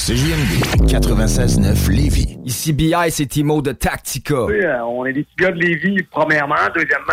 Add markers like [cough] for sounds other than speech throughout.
CJMD 96.9 Lévis. Ici BI, c'est Timo de Tactica. Oui, euh, on est des petits gars de Lévis, premièrement. Deuxièmement,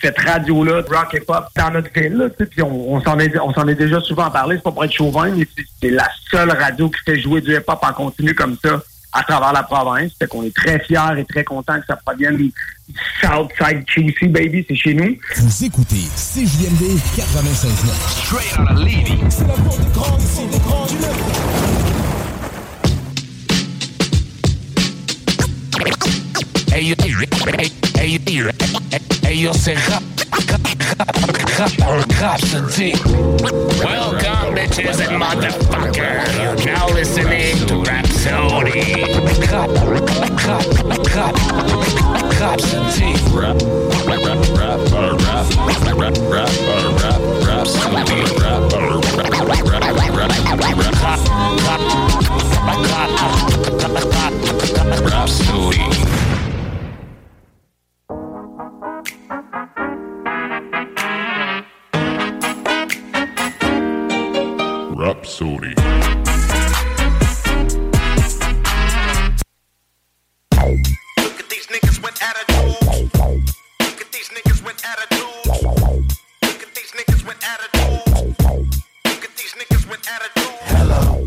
cette radio-là, de rock et pop, dans notre ville. là, tu sais, Puis on, on s'en est, on s'en est déjà souvent parlé. C'est pas pour être chauvin, mais c'est- c'est la seule radio qui fait jouer du hip-hop en continu comme ça à travers la province. Fait qu'on est très fiers et très contents que ça provienne du Southside QC, baby. C'est chez nous. Vous écoutez CJMD 96.9. Straight out of Lévis. C'est la porte des grands Hey, hey, hey, hey, hey, yo, c'est rap, rap, rap, rap, rhapsody. Welcome, bitches and motherfuckers. You're now listening to Rhapsody. Rap, rap, rap, rap. Rap, rap, rap, rap, rap, rap, rap, rap, rap, rhapsody. Rap, rap, rap, rap, rap, rap, rhapsody. Rhapsody. Look at these niggas with attitudes. Look at these niggas with attitudes. Look at these niggas with attitudes. Look at these niggas with attitudes. Hello,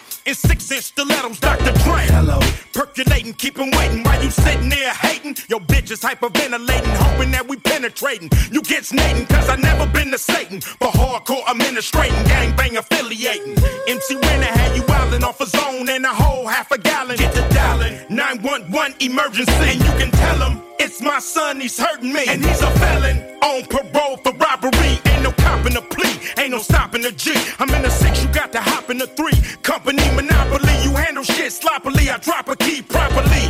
In six inch stilettos, Dr. Dre. Hello. Percolating, keep waiting while you sitting there hating. Your bitch is hyperventilating, hoping that we penetrating. You get snating, cause I never been to Satan. But hardcore administrating, gangbang affiliating. MC Winner had you wildin' off a zone and a whole half a gallon. Get the dialing, 911 emergency. And you can tell him it's my son, he's hurting me. And he's a felon on parole for robbery. Ain't no copping a plea, ain't no stopping a G. I'm in the to hop in the three. Company monopoly, you handle shit sloppily. I drop a key properly.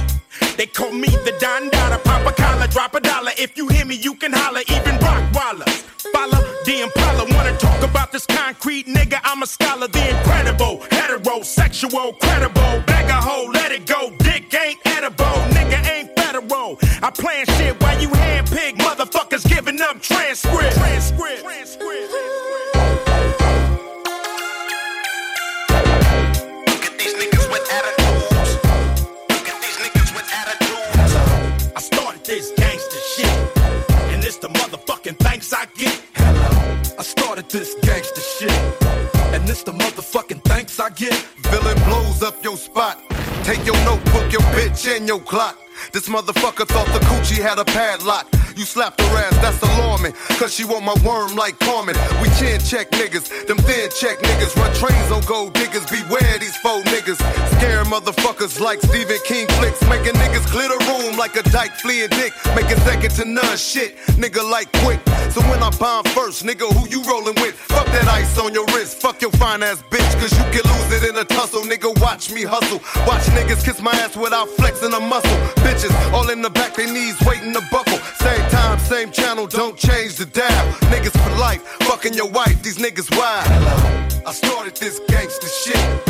They call me the Don Dada, pop a collar, drop a dollar. If you hear me, you can holler, even Rockwallers. Follow the Impala, wanna talk about this concrete nigga? I'm a scholar, the incredible, heterosexual, credible. Bag a hoe, let it go. Dick ain't edible, nigga ain't federal. I plan shit while you handpick motherfuckers giving up transcript. Transcript. This gangster shit. And this the motherfucking thanks I get. Villain blows up your spot. Take your notebook, your bitch, and your clock. This motherfucker thought the coochie had a padlock. You slapped her ass, that's alarming. Cause she want my worm like Carmen. We chin check niggas, them thin check niggas. Run trains on gold diggers, beware these faux niggas. Scare motherfuckers like Stephen King flicks, making niggas clear the room like a dyke fleeing dick, making second to none shit, nigga like quick. So when I bomb first, nigga, who you rolling with? Fuck that ice on your wrist, fuck your fine ass bitch, cause you can lose it in a tussle, nigga. Watch me hustle, watch niggas kiss my ass without flexing a muscle. Bitches all in the back, they knees waiting to buckle. Same time, same channel, don't change the dial. Niggas for life, fucking your wife, these niggas wild. I started this gangster shit,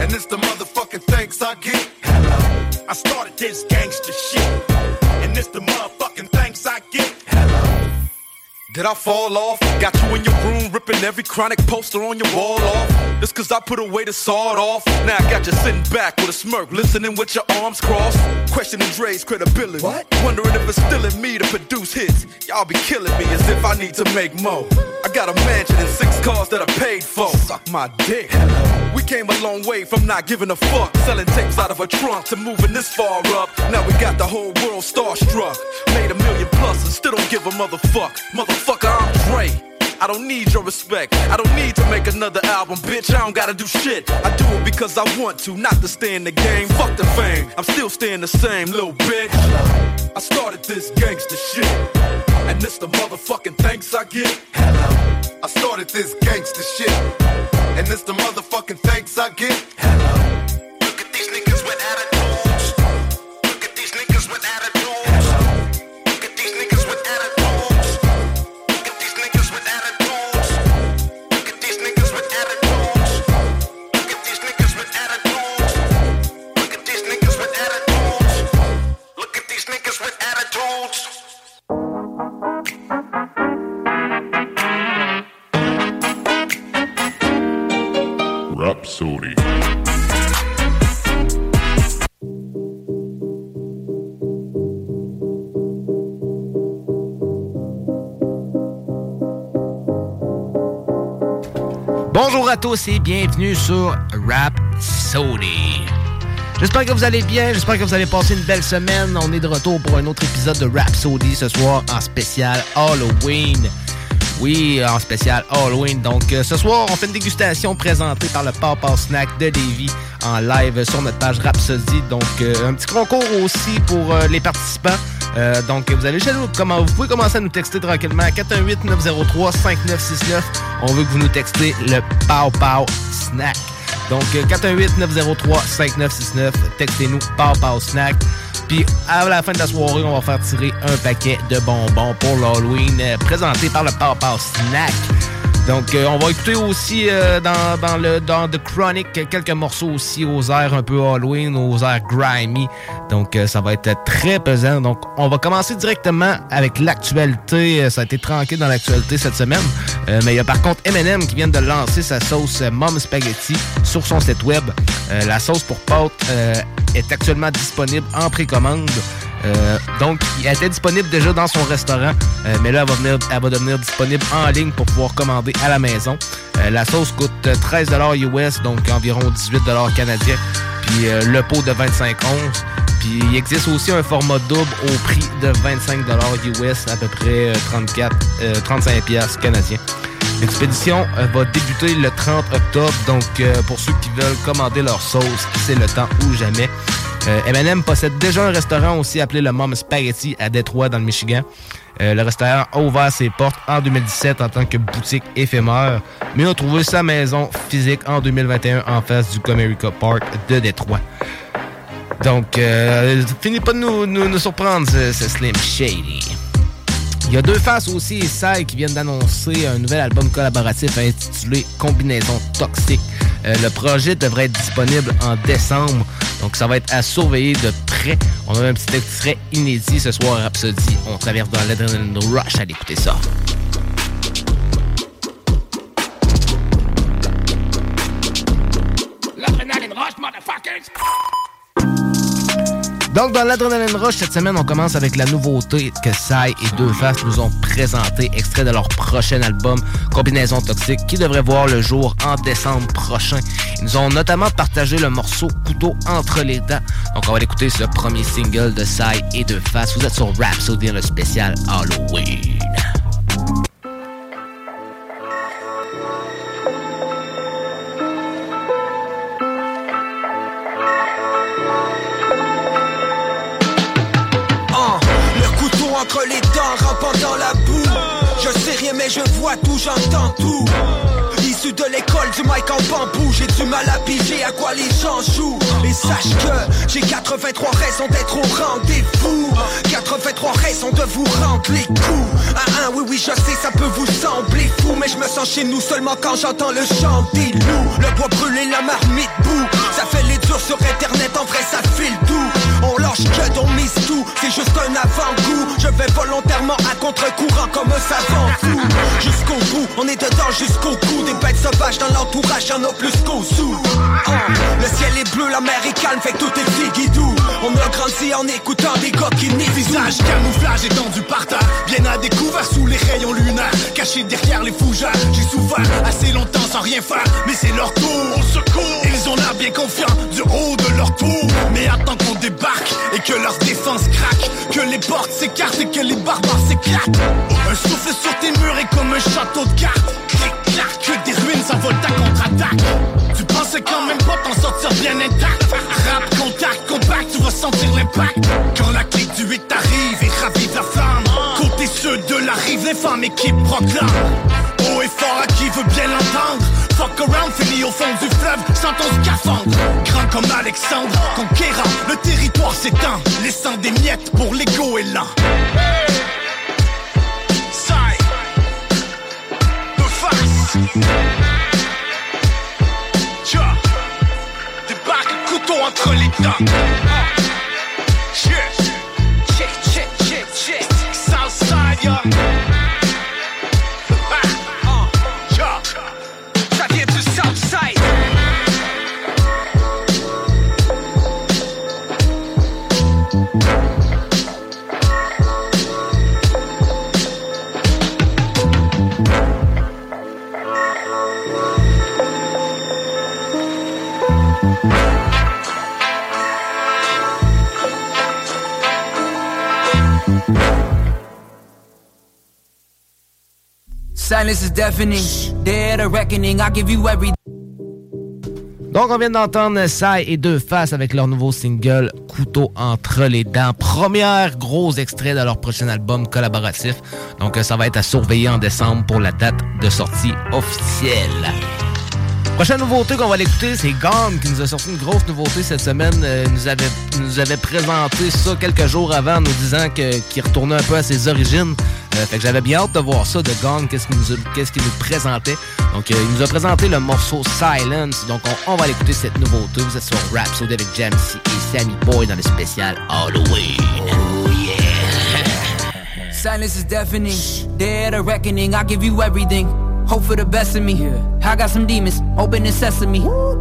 and it's the motherfucking thanks I get. Hello. I started this gangster shit, Did I fall off? Got you in your room ripping every chronic poster on your wall off. Just cause I put away the sawed off. Now I got you sitting back with a smirk, listening with your arms crossed. Questioning Dre's credibility. What? Wondering if it's still in me to produce hits. Y'all be killing me as if I need to make more. I got a mansion and six cars that I paid for. Suck my dick. We came a long way from not giving a fuck. Selling tapes out of a trunk to moving this far up. Now we got the whole world starstruck. Made a million plus and still don't give a motherfuck. Motherfucker, I'm Dre. I don't need your respect. I don't need to make another album, bitch. I don't gotta do shit. I do it because I want to, not to stay in the game. Fuck the fame. I'm still staying the same, little bitch. I started this gangster shit. And this the motherfucking thanks I get. I started this gangster shit, and it's the motherfucking thanks I get. Bonjour à tous et bienvenue sur Rap Sody. J'espère que vous allez bien, j'espère que vous allez passer une belle semaine. On est de retour pour un autre épisode de Rap Sody ce soir en spécial Halloween. Oui, en spécial Halloween. Donc euh, ce soir, on fait une dégustation présentée par le Papa Snack de Davy en live sur notre page Rhapsody. Donc euh, un petit concours aussi pour euh, les participants. Donc, vous allez chez nous, comment, vous pouvez commencer à nous texter tranquillement à 418-903-5969. On veut que vous nous textez le Pow Pow Snack. Donc, euh, 418-903-5969. Textez-nous Pow Pow Snack. Puis, à la fin de la soirée, on va faire tirer un paquet de bonbons pour l'Halloween euh, présenté par le Pow Snack. Donc, euh, on va écouter aussi euh, dans, le, dans The Chronic quelques morceaux aussi aux airs un peu Halloween, aux airs grimy. Donc, euh, ça va être très pesant. Donc, on va commencer directement avec l'actualité. Ça a été tranquille dans l'actualité cette semaine. Mais il y a par contre M&M qui vient de lancer sa sauce Mom Spaghetti sur son site web. La sauce pour pâte est actuellement disponible en précommande. Euh, donc, elle était disponible déjà dans son restaurant, euh, mais là, elle va, devenir disponible en ligne pour pouvoir commander à la maison. Euh, la sauce coûte euh, 13 US, donc environ 18 canadiens, puis le pot de 25 onces. Puis il existe aussi un format double au prix de 25 US, à peu près euh, 34, euh, 35 piastres canadiens. L'expédition va débuter le 30 octobre, donc pour ceux qui veulent commander leur sauce, c'est le temps ou jamais. M&M possède déjà un restaurant aussi appelé le Mom Spaghetti à Détroit dans le Michigan. Euh, le restaurant a ouvert ses portes en 2017 en tant que boutique éphémère, mais a trouvé sa maison physique en 2021 en face du Comerica Park de Détroit. Donc, euh, finit pas de nous, surprendre, ce, Slim Shady. Il y a deux faces aussi et qui viennent d'annoncer un nouvel album collaboratif intitulé Combinaison Toxique. Euh, le projet devrait être disponible en décembre, donc ça va être à surveiller de près. On a un petit extrait inédit ce soir à Rhapsody. On traverse dans l'adrenaline rush à l'écouter ça. Donc, dans l'Adrenaline Rush, cette semaine, on commence avec la nouveauté que Sai et Deux Faces nous ont présenté, extrait de leur prochain album, Combinaison Toxique, qui devrait voir le jour en décembre prochain. Ils nous ont notamment partagé le morceau Couteau entre les dents. Donc, on va écouter ce premier single de Sai et Deux Faces. Vous êtes sur Rhapsody, le spécial Halloween. Je sais rien mais je vois tout, j'entends tout. Issu de l'école du mic en bambou, j'ai du mal à piger à quoi les gens jouent. Et sache que j'ai 83 raisons d'être au rendez-vous. 83 raisons de vous rendre les coups. Un, un, oui, oui, je sais, ça peut vous sembler fou. Mais je me sens chez nous seulement quand j'entends le chant des loups. Le bois brûlé, la marmite boue. Sur internet, en vrai, ça file tout. On lâche que, on mise tout. C'est juste un avant-goût. Je vais volontairement à contre-courant comme un savant fou. Jusqu'au bout, on est dedans jusqu'au cou. Des bêtes sauvages dans l'entourage, y'en a plus qu'au sous. Ah, le ciel est bleu, la mer est calme, fait que tout est figuidou. On a grandi en écoutant des n'y Visage camouflage étendu par terre Bien à découvert sous les rayons lunaires. Caché derrière les fougères. J'ai souffert assez longtemps sans rien faire. Mais c'est leur tour Au secours Ils ont l'air bien confiants du haut de leur tour. Mais attends qu'on débarque Et que leur défense craque. Que les portes s'écartent et que les barbares s'éclatent. Un souffle sur tes murs est comme un château de cartes. Clic clac Que des ruines s'envolent ta contre-attaque. Tu pensais quand même pas t'en sortir bien intact sentir l'impact. Quand la clé du 8 arrive et ravive la flamme. Côté ceux de la rive, les femmes équipe proclame Haut et fort à qui veut bien l'entendre. Fuck around, fini au fond du fleuve sans ton scaphandre. Grand comme Alexandre, conquérant, le territoire s'étend Laissant des miettes pour l'ego et l'an Side. De face. Tcha Débarque, couteau entre les dents Donc, on vient d'entendre Sai et Deux Faces avec leur nouveau single Couteau entre les dents. Premier gros extrait de leur prochain album collaboratif. Donc, ça va être à surveiller en décembre pour la date de sortie officielle. Prochaine nouveauté qu'on va l'écouter, c'est Gone qui nous a sorti une grosse nouveauté cette semaine. Euh, nous, avait, nous avait présenté ça quelques jours avant nous disant qu'il retournait un peu à ses origines. Euh, fait que j'avais bien hâte de voir ça de Gone, qu'est-ce qu'il nous, nous présentait. Donc, euh, il nous a présenté le morceau Silence. Donc, on, on va l'écouter cette nouveauté. Vous êtes sur Rhapsody avec Jamsey et Sammy Boy dans le spécial Halloween. Oh yeah! [laughs] Silence is deafening. Dead a reckoning. I give you everything. Hope for the best in me. I got some demons. Open the sesame.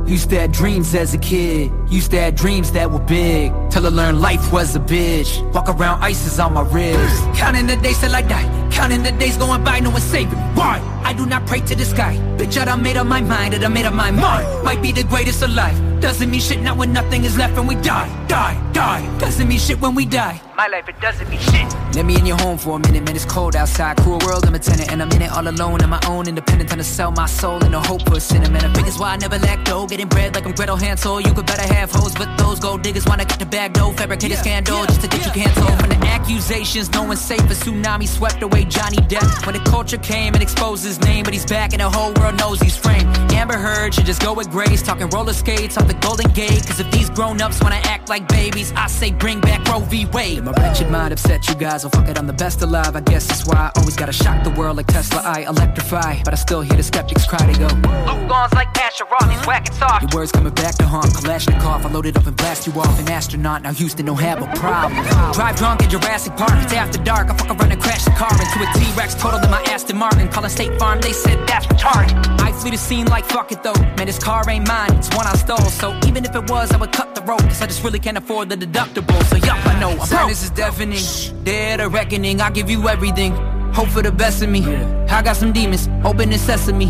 Used to have dreams as a kid. Used to have dreams that were big. Till I learned life was a bitch. Walk around ices on my wrist. Counting the days till I die. Counting the days going by, no one's saving me. Why? I do not pray to the sky. Bitch, I done made up my mind. I done made up my mind. Might be the greatest alive. Doesn't mean shit not when nothing is left and we die. Die, die. Doesn't mean shit when we die. My life, it doesn't mean shit. Let me in your home for a minute, man. It's cold outside. Cruel world, I'm a tenant, and I'm in it all alone. On my own, independent, trying to sell my soul in the hope for a cinnamon. I think it's why I never lack go. Getting bread like I'm Gretel Hansel. You could better have hoes, but those gold diggers wanna get the bag though. Fabricate a scandal just to get you canceled. From the accusations, no one's safe. A tsunami swept away Johnny Depp. When the culture came and exposed his name, but he's back and the whole world knows he's framed. Amber Heard should just go with grace. Talking roller skates off the Golden Gate. Cause if these grown ups wanna act like babies, I say bring back Roe v. Wade. My wretched mind upset you guys. Oh fuck it, I'm the best alive. I guess that's why I always gotta shock the world like Tesla. I electrify, but I still hear the skeptics cry. They go, Luke Gons like Asher Roth, he's whacking soft. Your words coming back to haunt Kalashnikov. I loaded up and blast you off. An astronaut, now Houston don't have a problem. Drive drunk at Jurassic Park, it's after dark. I fuck around and crash the car into a T-Rex, total in my Aston Martin. Calling State Farm, they said that's retarded. I flee the scene like fuck it though. Man, this car ain't mine, it's one I stole. So even if it was, I would cut the rope. Cause I just really can't afford the deductible. So yup, I know I'm broke. Silence is deafening. Dead a reckoning, I give you everything. Hope for the best of me. I got some demons, open the sesame.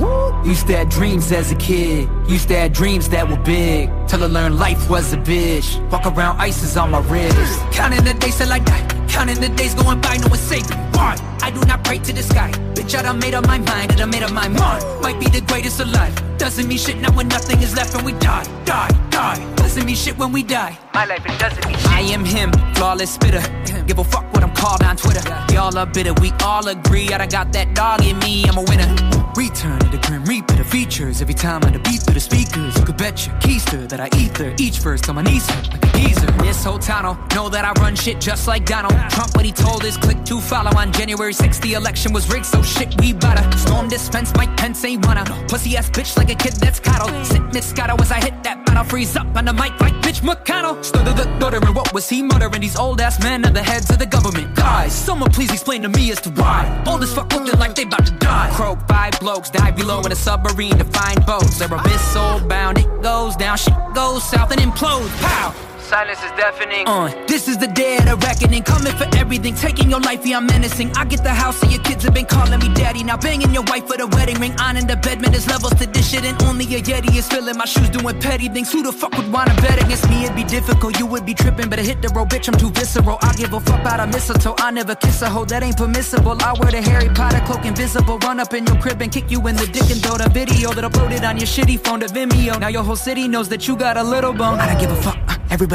Used to have dreams as a kid. Used to have dreams that were big. Till I learned life was a bitch. Walk around ices on my wrist. Counting the days till I die. Counting the days going by, no one's saving me. Why? I do not pray to the sky. Bitch, I done made up my mind, I done made up my mind. Might be the greatest alive. Doesn't mean shit now when nothing is left and we die, die, die. Doesn't mean shit when we die. My life, it doesn't mean shit. I am him, flawless spitter. Give a fuck what I'm called on Twitter. Y'all are bitter, we all agree. I done got that dog in me, I'm a winner. Return to the grim reaper, the features. Every time I beat through the speakers, you could bet your keister that I ether. Each verse till my knees like a geezer. This whole town know that I run shit just like Donald Trump. What he told his click to follow on January 6th, the election was rigged, so shit, we better storm this fence. Mike Pence ain't wanna. Pussy ass bitch like a kid that's coddled. Sit Moscato as I hit that battle, freeze up on the mic like Mitch McConnell. Stutter the stuttering, what was he muttering? These old ass men are the heads of the government. Guys, someone please explain to me as to why. Old as fuck looking like they about to die. Croak five blokes, dive below in a submarine to find boats. They're abyss soul bound, it goes down, shit goes south and implodes. Pow! Silence is deafening. Uh, this is the day of the reckoning. Coming for everything, taking your life, yeah, I'm menacing. I get the house, so your kids have been calling me daddy. Now banging your wife for the wedding ring. On in the bed, man, there's levels to this shit, and only a Yeti is filling my shoes doing petty things. Who the fuck would wanna bet against me? It'd be difficult, you would be tripping. But I hit the road, bitch, I'm too visceral. I give a fuck about a mistletoe. I never kiss a hoe, that ain't permissible. I wear the Harry Potter cloak, invisible. Run up in your crib and kick you in the dick and throw the video that uploaded on your shitty phone to Vimeo. Now your whole city knows that you got a little bone. I don't give a fuck.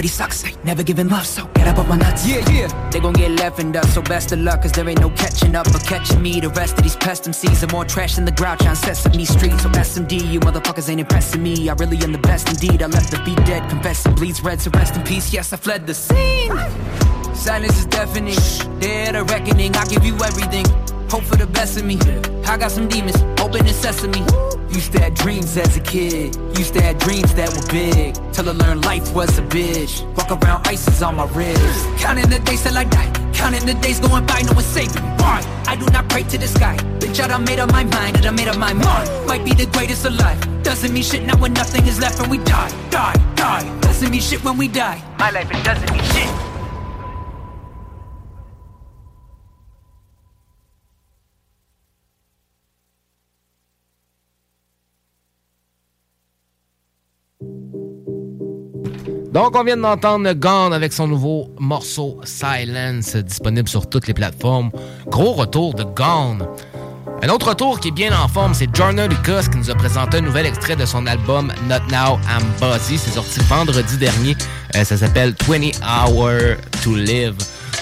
Everybody sucks. I never giving love, so get up on my nuts. Yeah, yeah. They gon' get left in dust, so best of luck, cause there ain't no catching up or catching me. The rest of these pest MCs are more trash than the grouch on Sesame Street. So SMD, you motherfuckers ain't impressing me. I really am the best indeed. I left the beat dead, confessing bleeds red, so rest in peace. Yes, I fled the scene. Silence is deafening. Dead a reckoning, I give you everything. Hope for the best of me. I got some demons, open the sesame. Used to have dreams as a kid. Used to have dreams that were big. Till I learned life was a bitch. Walk around ices on my wrist. Counting the days till I die. Counting the days going by, no one's saving me. I do not pray to the sky. Bitch, I done made up my mind, I done made up my mind. Might be the greatest alive. Doesn't mean shit now when nothing is left and we die, die, die. Doesn't mean shit when we die. My life, it doesn't mean shit. Donc, on vient d'entendre Gone avec son nouveau morceau Silence, disponible sur toutes les plateformes. Gros retour de Gone. Un autre retour qui est bien en forme, c'est Jorna Lucas qui nous a présenté un nouvel extrait de son album Not Now I'm Buzzy. C'est sorti vendredi dernier. Euh, ça s'appelle 20 Hours to Live.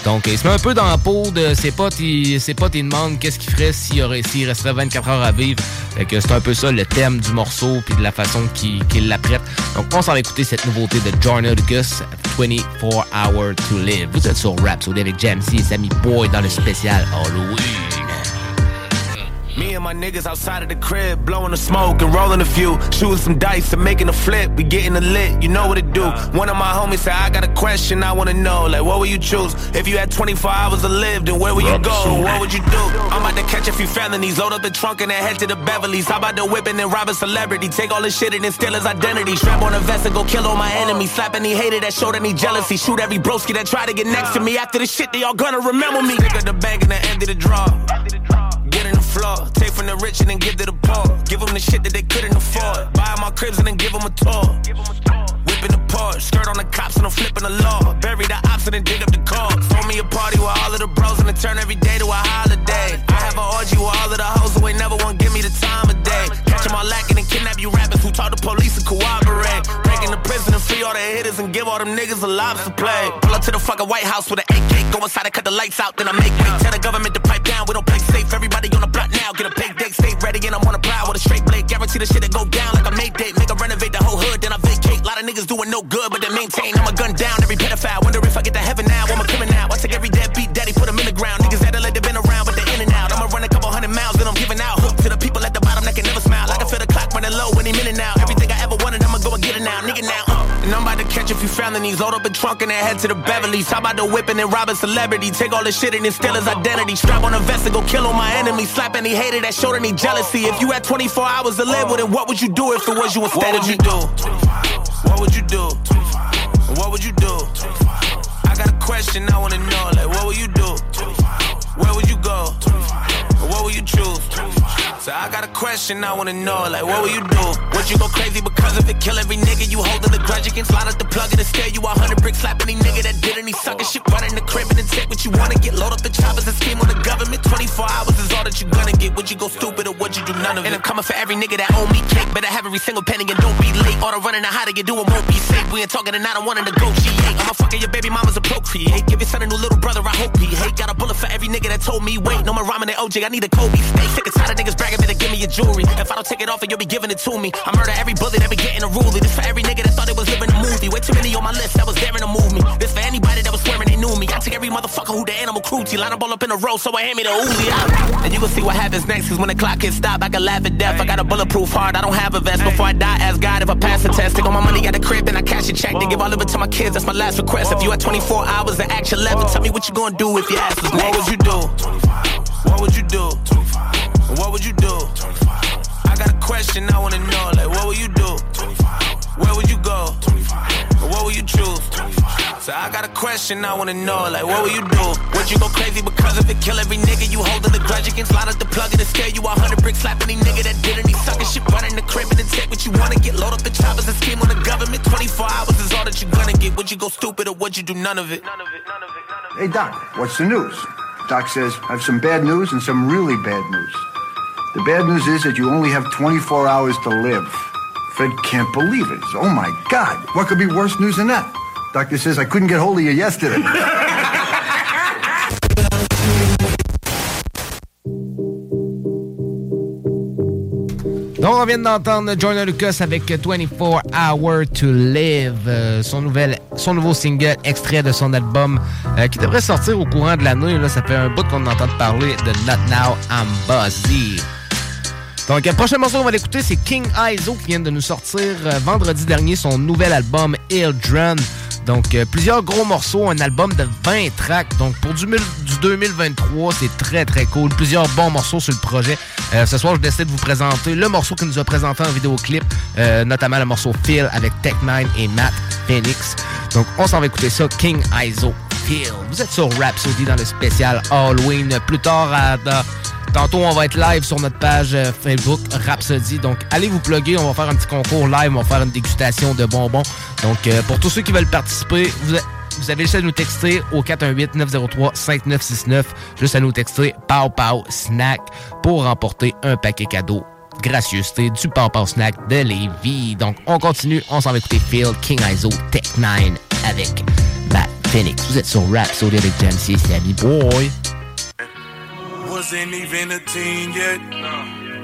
Donc, il se met un peu dans la peau de ses potes. Il, ses potes, ils demandent qu'est-ce qu'il ferait s'il, s'il resterait 24 heures à vivre. Fait que c'est un peu ça le thème du morceau puis de la façon qu'il, l'apprête. Donc, on s'en va écouter cette nouveauté de Jorna Lucas, 24 Hours to Live. Vous êtes sur Rap, avec Jamsey et Sammy Boy dans le spécial Halloween. Me and my niggas outside of the crib, blowing the smoke and rolling a few, shooting some dice and making a flip. We getting a lit, you know what it do. Uh. One of my homies said, I got a question, I wanna know, like what would you choose? If you had 24 hours to live, then where would you go? What would you do? I'm about to catch a few felonies, load up the trunk and then head to the Beverly's. How about the whipping and rob a celebrity? Take all his shit and then steal his identity. Strap on a vest and go kill all my enemies. Uh. Slap any hater that showed any jealousy. Shoot every broski that tried to get next to uh. me. After the shit, they all gonna remember me. Stick the bank and the end of the draw. Floor, take from the rich and then give to the poor. Give them the shit that they couldn't afford. Buy my cribs and then give them a tour. Whipping the Porsche, skirt on the cops and I'm flipping the law. Bury the ops and then dig up the car. Throw me a party with all of the bros and then turn every day to a holiday. I have an orgy with all of the hoes who ain't never want give me the time of day. Catch them all lacking and kidnap you rappers who talk to police and cooperate. Breaking the prison and free all the hitters and give all them niggas a lobster play. Pull up to the fucking White House with an AK. Go inside and cut the lights out, then I make way. Tell the government to pipe down, we don't play safe. Everybody get a big date, stay ready, and I'm on a prowl with a straight blade. Guarantee the shit that go down like a made date. Make a renovate the whole hood, then I vacate. Lot of niggas doing no good, but they maintain. I'm a gun down every pedophile. Wonder if I get to heaven now. I'm a criminal. I take every deadbeat daddy, put him in the ground. Niggas that let they been around, but they're in and out. I'ma run a couple hundred miles, then I'm giving out. Hook to the people at the bottom that can never smile. I can feel the clock running low any minute now. Everything I ever wanted, I'ma go and get it now. Nigga now. Uh. And I'm about to a few felonies. Load up a trunk and then head to the Beverly's. How about the whipping and robbing celebrity? Take all the shit and then steal his identity. Strap on a vest and go kill all my enemies. Slap any hater that showed any jealousy. If you had 24 hours to live with it, what would you do if it was you instead of you do? What would you do? What would you do? I got a question I wanna know. Like, what would you do? Where would you go? What would you choose? So I got a question I wanna know. Like, what will you do? Would you go crazy because of it? Kill every nigga you holding the grudge against? Line up the plug and stare you a hundred bricks. Slap any nigga that did any sucker shit. Run in the crib and then take what you wanna get. Load up the choppers and scheme on the government. 24 hours is all that you gonna get? Would you go stupid or would you do none of it? And I'm coming for every nigga that owe me cake. Better have every single penny and don't be late. All the running out how to get doing won't be safe. We ain't talking and I don't wanna negotiate. I'ma fucking your baby mama's a procreate. Give your son a new little brother, I hope he hate. Got a bullet for every nigga that told me wait. No more rhyming than OJ, I need a Kobe. Stay sick and tired of niggas bragging, better give me your jewelry. If I don't take it off, you'll be giving it to me. I murder every bullet that be getting a ruler. This for every nigga that thought it was living a movie. Way too many on my list that was daring to move me. This for anybody that was swearing they knew me. I take every motherfucker who the animal cruelty. Line them all up in a row, so I hand me the Uzi out. And you can see what happens next, cause when the clock hits stop, I can laugh at death. I got a bulletproof heart, I don't have a vest. Before I die, ask God if I pass the test. Take all my money at the crib, then I cash a check. They give all of it to my kids, that's my last request. If you had 24 hours to act 11, tell me what you gonna do if your ass was next. What would you do? What would you do? What would you do? I got a question I wanna know, like what would you do? Where would you go? What would you choose? So I got a question I wanna know, like what would you do? Would you go crazy because if it? Kill every nigga you holding the grudge against? Line up the plug and scare you a hundred bricks, slap any nigga that did any sucking shit, run in the crib and take what you wanna get. Load up the choppers and scheme on the government. 24 hours is all that you gonna get. Would you go stupid or would you do none of it? Hey, Doc, what's the news? Doc says, I have some bad news and some really bad news. The bad news is that you only have 24 hours to live. Fred can't believe it. Oh my God, what could be worse news than that? Doctor says I couldn't get hold of you yesterday. [laughs] Donc, on vient d'entendre Jordan Lucas avec 24 Hours to Live, euh, son, nouveau single extrait de son album euh, qui devrait sortir au courant de l'année. Là, ça fait un bout qu'on entend parler de Not Now I'm Buzzy. Donc, le prochain morceau qu'on va l'écouter, c'est King Iso qui vient de nous sortir euh, vendredi dernier son nouvel album Drun. Donc, euh, plusieurs gros morceaux, un album de 20 tracks. Donc, pour du, mille- du 2023, c'est très, très cool. Plusieurs bons morceaux sur le projet. Euh, ce soir, je décide de vous présenter le morceau qu'il nous a présenté en vidéoclip, euh, notamment le morceau Phil avec Tech9 et Matt Phoenix. Donc, on s'en va écouter ça, King Iso Vous êtes sur Rhapsody dans le spécial Halloween. Plus tard, à, Tantôt, on va être live sur notre page euh, Facebook Rhapsody. Donc, allez vous plugger. On va faire un petit concours live. On va faire une dégustation de bonbons. Donc, euh, pour tous ceux qui veulent participer, vous, avez juste à nous texter au 418-903-5969. Juste à nous texter Pow Pow Snack pour remporter un paquet cadeau. Gracieuseté du Pow Pow Snack de Lévis. Donc, on continue. On s'en va écouter Phil, King Iso, Tech 9 avec Phoenix. Vous êtes sur Rapsodie avec Jam`C, c'est Abby Boy. Wasn't even a teen yet.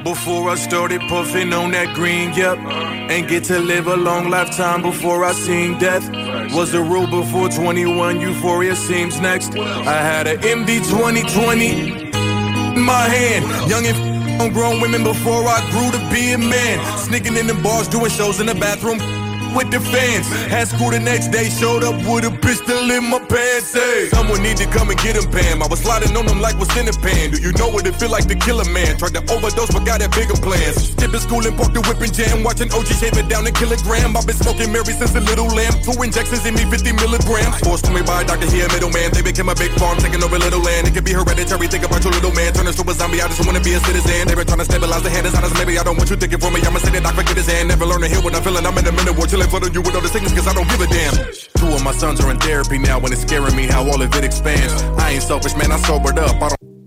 Before I started puffing on that green, yep. And get to live a long lifetime before I seen death. Was the rule before 21, euphoria seems next. I had an MD 2020 in my hand. Young and f- on grown women before I grew to be a man. Sneaking in the bars, doing shows in the bathroom with the fans. Had school the next day, showed up with a pistol in my pants. Hey, someone need to come and get him, Pam. I was sliding on them like what's in the pan. Do you know what it feel like to kill a man? Tried to overdose, but got that bigger plans. Skipping school and parked the whipping jam. Watching OG shave it down a kilogram. I've been smoking Mary since a little lamb. Two injections in me, 50 milligrams. Forced to me by a doctor here, middleman. They became a big farm, taking over little land. It could be hereditary. Think about your little man. Turn to a zombie. I just wanna be a citizen. They been trying to stabilize the hand. It's honest, maybe I don't want you thinking for me. I'ma say that I forget his hand. Never learn to heal when I'm feeling. I'm in the middle war, chilling for you with all the sickness, cause I don't give a damn. Two of my sons are in therapy now, and it's scaring me how all of it expands. I ain't selfish, man. I sobered up. I don't.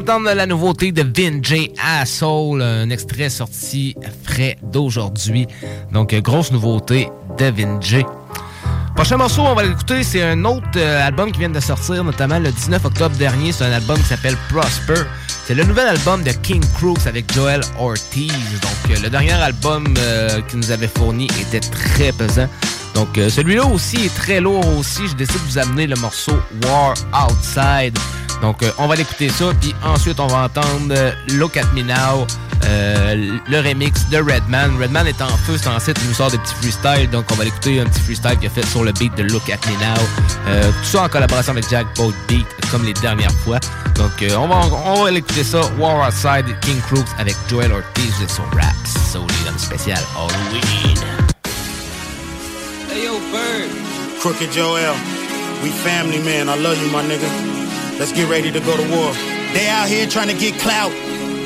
D'entendre la nouveauté de Vinjay Asshole, un extrait sorti frais d'aujourd'hui. Donc, euh, grosse nouveauté de Vinjay. Prochain morceau, on va l'écouter, c'est un autre euh, album qui vient de sortir, notamment le 19 octobre dernier. C'est un album qui s'appelle Prosper. C'est le nouvel album de King Crooks avec Joel Ortiz. Donc, euh, le dernier album euh, qu'il nous avait fourni était très pesant. Donc, celui-là aussi est très lourd aussi. Je décide de vous amener le morceau War Outside. Donc, euh, on va l'écouter ça, puis ensuite, on va entendre euh, Look at Me Now, euh, le remix de Redman. Redman est en feu, c'est en site, il nous sort des petits freestyles, donc on va l'écouter un petit freestyle qu'il a fait sur le beat de Look at Me Now. Tout ça en collaboration avec Jack Boat Beat, comme les dernières fois. Donc, on va, on va l'écouter ça, War Outside, King Crooks avec Joel Ortiz de son rap, Sony dans le spécial Halloween. Hey, yo, Bird. Crooked Joel. We family, man. I love you, my nigga. Let's get ready to go to war. They out here trying to get clout.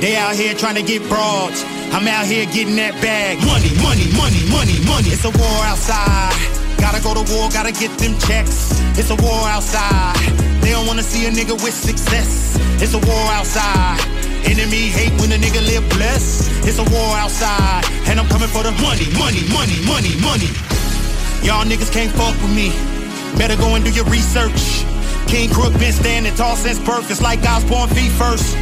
They out here trying to get broads. I'm out here getting that bag. Money, money, money, money, money. It's a war outside. Gotta go to war, gotta get them checks. It's a war outside. They don't wanna see a nigga with success. It's a war outside. Enemy hate when a nigga live blessed. It's a war outside. And I'm coming for the money, money, money, money, money. Y'all niggas can't fuck with me. Better go and do your research. King Crook been standing tall since birth. It's like I was born feet first.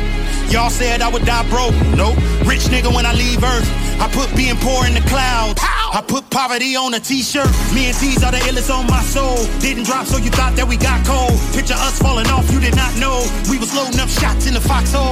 Y'all said I would die broke. Nope. Rich nigga when I leave Earth. I put being poor in the clouds. I put poverty on a t-shirt. Me and T's are the illest on my soul. Didn't drop so you thought that we got cold. Picture us falling off, you did not know. We was loading up shots in the foxhole.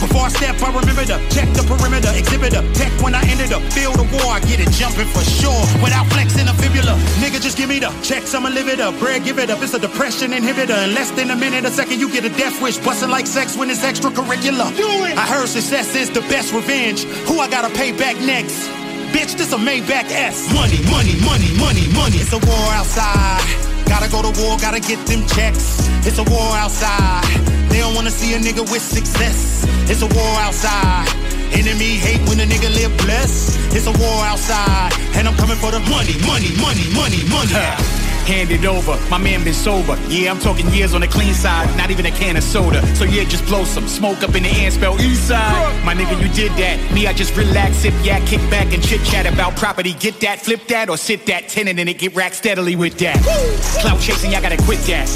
Before I step, I remember to check the perimeter. Exhibitor, tech when I entered the field of war. I get it jumping for sure. Without flexing a fibula. Nigga, just give me the checks, I'ma live it up. Bread, give it up. It's a depression inhibitor. In less than a minute, a second, you get a death wish. Busting like sex when it's extracurricular. I heard success is the best revenge. Who I gotta pay back next? Bitch, this a Maybach S. Money, money, money, money, money. It's a war outside. Gotta go to war, gotta get them checks. It's a war outside. They don't wanna see a nigga with success. It's a war outside. Enemy hate when a nigga live blessed. It's a war outside. And I'm coming for the money, money, money, money, money. Hand it over, my man been sober. Yeah, I'm talking years on the clean side, not even a can of soda. So yeah, just blow some smoke up in the air spell east side. My nigga, you did that. Me, I just relax, sip yak, kick back and chit chat about property. Get that, flip that, or sit that, tenant in it, get racked steadily with that. Clout chasing, y'all gotta quit that.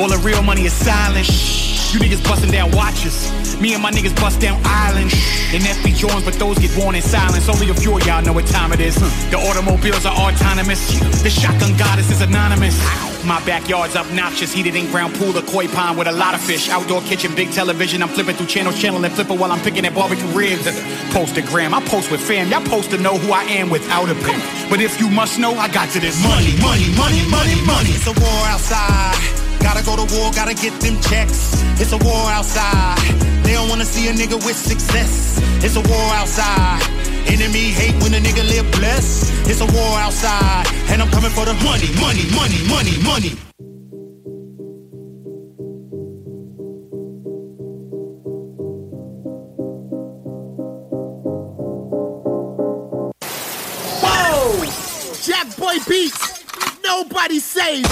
All the real money is silent. You niggas busting down watches. Me and my niggas bust down islands. And FB joins, but those get worn in silence. Only a few of y'all know what time it is. Hmm. The automobiles are autonomous. The shotgun goddess is anonymous. My backyard's obnoxious, heated in ground pool, a koi pond with a lot of fish. Outdoor kitchen, big television. I'm flipping through channel, channel and flipping while I'm picking at barbecue ribs. [laughs] Postagram, I post with fam. Y'all post to know who I am without a pen. But if you must know, I got to this Money, money, money, money, money. It's a war outside. Gotta go to war, gotta get them checks. It's a war outside. They don't wanna see a nigga with success. It's a war outside. Enemy hate when a nigga live blessed. It's a war outside. And I'm coming for the money, money, money, money, money. Whoa! Boy Beats. Nobody saves.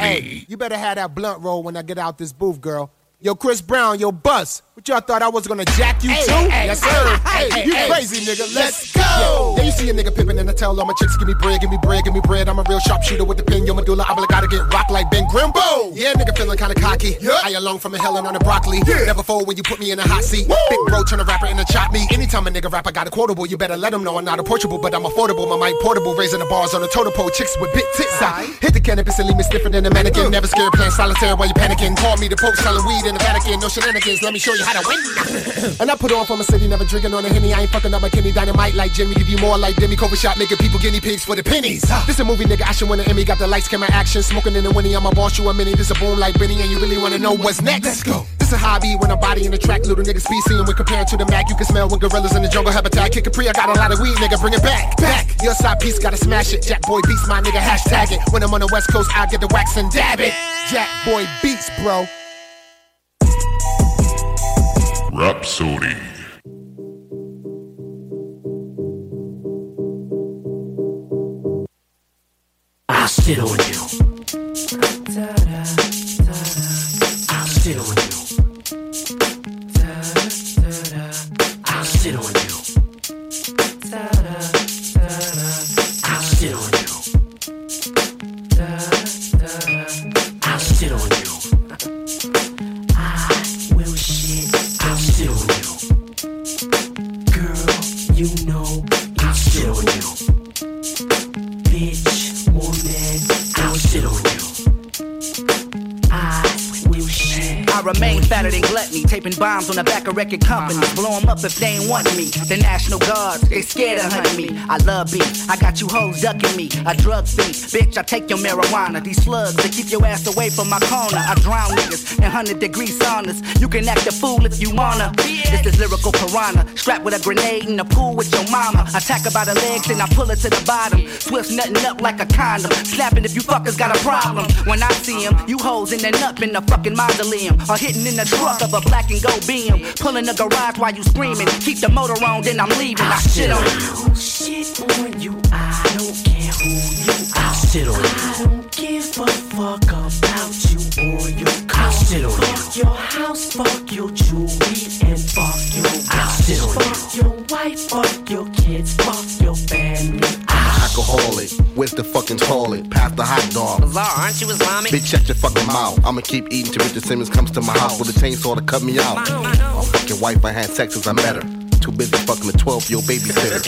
Hey, you better have that blunt roll when I get out this booth, girl. Yo, Chris Brown, yo, Bus. What y'all thought I was gonna jack you Hey, too? hey, yes, sir. hey, Hey, hey, you crazy nigga. Let's go. Yeah, you see a nigga pimping and I tell all my chicks, give me bread, give me bread, give me bread. I'm a real sharpshooter with the pin, yo medulla oblongata get rocked like I gotta get rock like Ben Grimbo. Yeah, nigga feeling kinda cocky. I along from a helen on a broccoli. Never fold when you put me in a hot seat. Big bro turn a rapper into chop me. Anytime a nigga rap, I got a quotable. You better let him know I'm not approachable, but I'm affordable. My mic portable, raising the bars on the totem pole. Chicks with big tits. I hit the cannabis and leave me stiffer than a mannequin. Never scared playing solitaire while you panicking. Call me the Pope selling weed in the Vatican. No shenanigans. Let me show you how to win. [coughs] and I put on from a city, never drinking on a henny. I ain't fucking up my kidney dynamite like Jimmy. Give you more like Demi Cover shot, making people guinea pigs for the pennies. This a movie, nigga. I should win an Emmy. Got the lights, camera, action. Smoking in the winnie. I'm a boss, you a mini. This a boom like Benny, and you really wanna know what's next. Let's go. This a hobby when I'm body in the track. Little niggas be seeing when compared to the Mac. You can smell when gorillas in the jungle habitat. Kick a pre, I got a lot of weed, nigga. Bring it back, back. Your side piece gotta smash it. Jack Boy Beats, my nigga. Hashtag it. When I'm on the West Coast, I get the wax and dab it. Jack Boy Beats, bro. Rapsodie. I'll sit on you. I'll sit on you. I'll sit on you. I'll sit on you. I'll sit on you. Remain fatter than gluttony, taping bombs on the back of record companies. Blow 'em up if they ain't want me. The National Guards, they scared of hunt me. I love beef, I got you hoes ducking me. I drug beef, bitch, I take your marijuana. These slugs, they keep your ass away from my corner. I drown niggas in 100 degree saunas. You can act a fool if you wanna. This is lyrical piranha, strapped with a grenade in the pool with your mama. I Attack her by the legs and I pull her to the bottom. Swift nutting up like a condom. Snapping if you fuckers got a problem. When I see him, you hoes in the up in the fucking mausoleum. Or hitting in the truck of a black and gold beam. Pulling the garage while you screaming. Keep the motor on, then I'm leaving. I shit on you. Shit on you, I don't care who you are. I'll sit on you. I don't give a fuck about you or your car. I'll sit on you. Fuck your house, fuck your jewelry, and fuck your I'll sit on Fuck your wife, fuck your kids, fuck your family. Alcoholic, where's the fucking toilet? Pass the hot dog. Bizarre, aren't you Islamic? Bitch, shut your fucking mouth. I'ma keep eating till Richard Simmons comes to my house with a chainsaw to cut me out. My fucking wife, I had sex since I met her. Too busy fucking a 12 year old babysitter.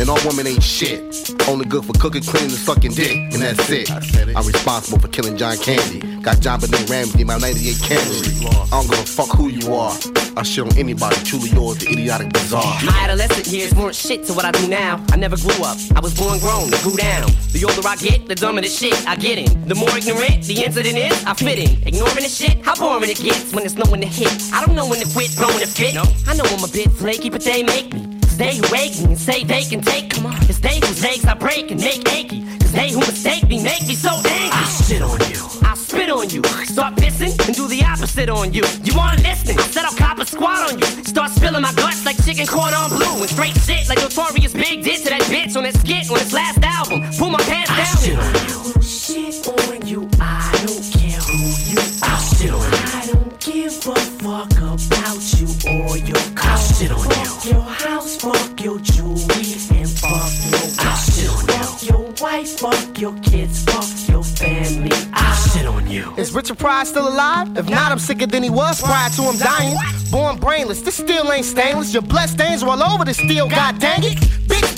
and all women ain't shit. Only good for cooking, cleaning, and sucking dick. And that's it. I'm responsible for killing John Candy. Got JonBenét Ramsey, my 98 Camry. I don't give a fuck who you are. I shit on anybody, truly yours, the idiotic bizarre. My adolescent years weren't shit to what I do now. I never grew up. I was born grown, grew down. The older I get, the dumber the shit I get in. The more ignorant the incident is, I fit in. Ignoring the shit, how boring it gets when it's no one to hit. I don't know when to quit, throwing a fit. I know I'm a bit flaky, but they make me. They who wake me and say they can take me. It's they whose legs I break and make achy. Cause they who mistake me make me so angry. I sit on you. I spit on you. Start pissing and do the opposite on you. You aren't listening. I said I'll cop a squat on you. Start spilling my guts like chicken corn on blue. And straight shit like Notorious B.I.G. did to that bitch on that skit on his last album. Pull my pants down. Shit on you. Shit on you. I don't care who you are. I'll sit on you. I don't give a fuck about you or your car. I'll sit on fuck your house, fuck your jewelry, and fuck your I'll sit on you. Fuck your wife, fuck your kids, fuck your family. I'll sit on you. Is Richard Pryor still alive? If not, I'm sicker than he was prior to him dying. Born brainless, this steel ain't stainless. Your blood stains are all over the steel, god dang it.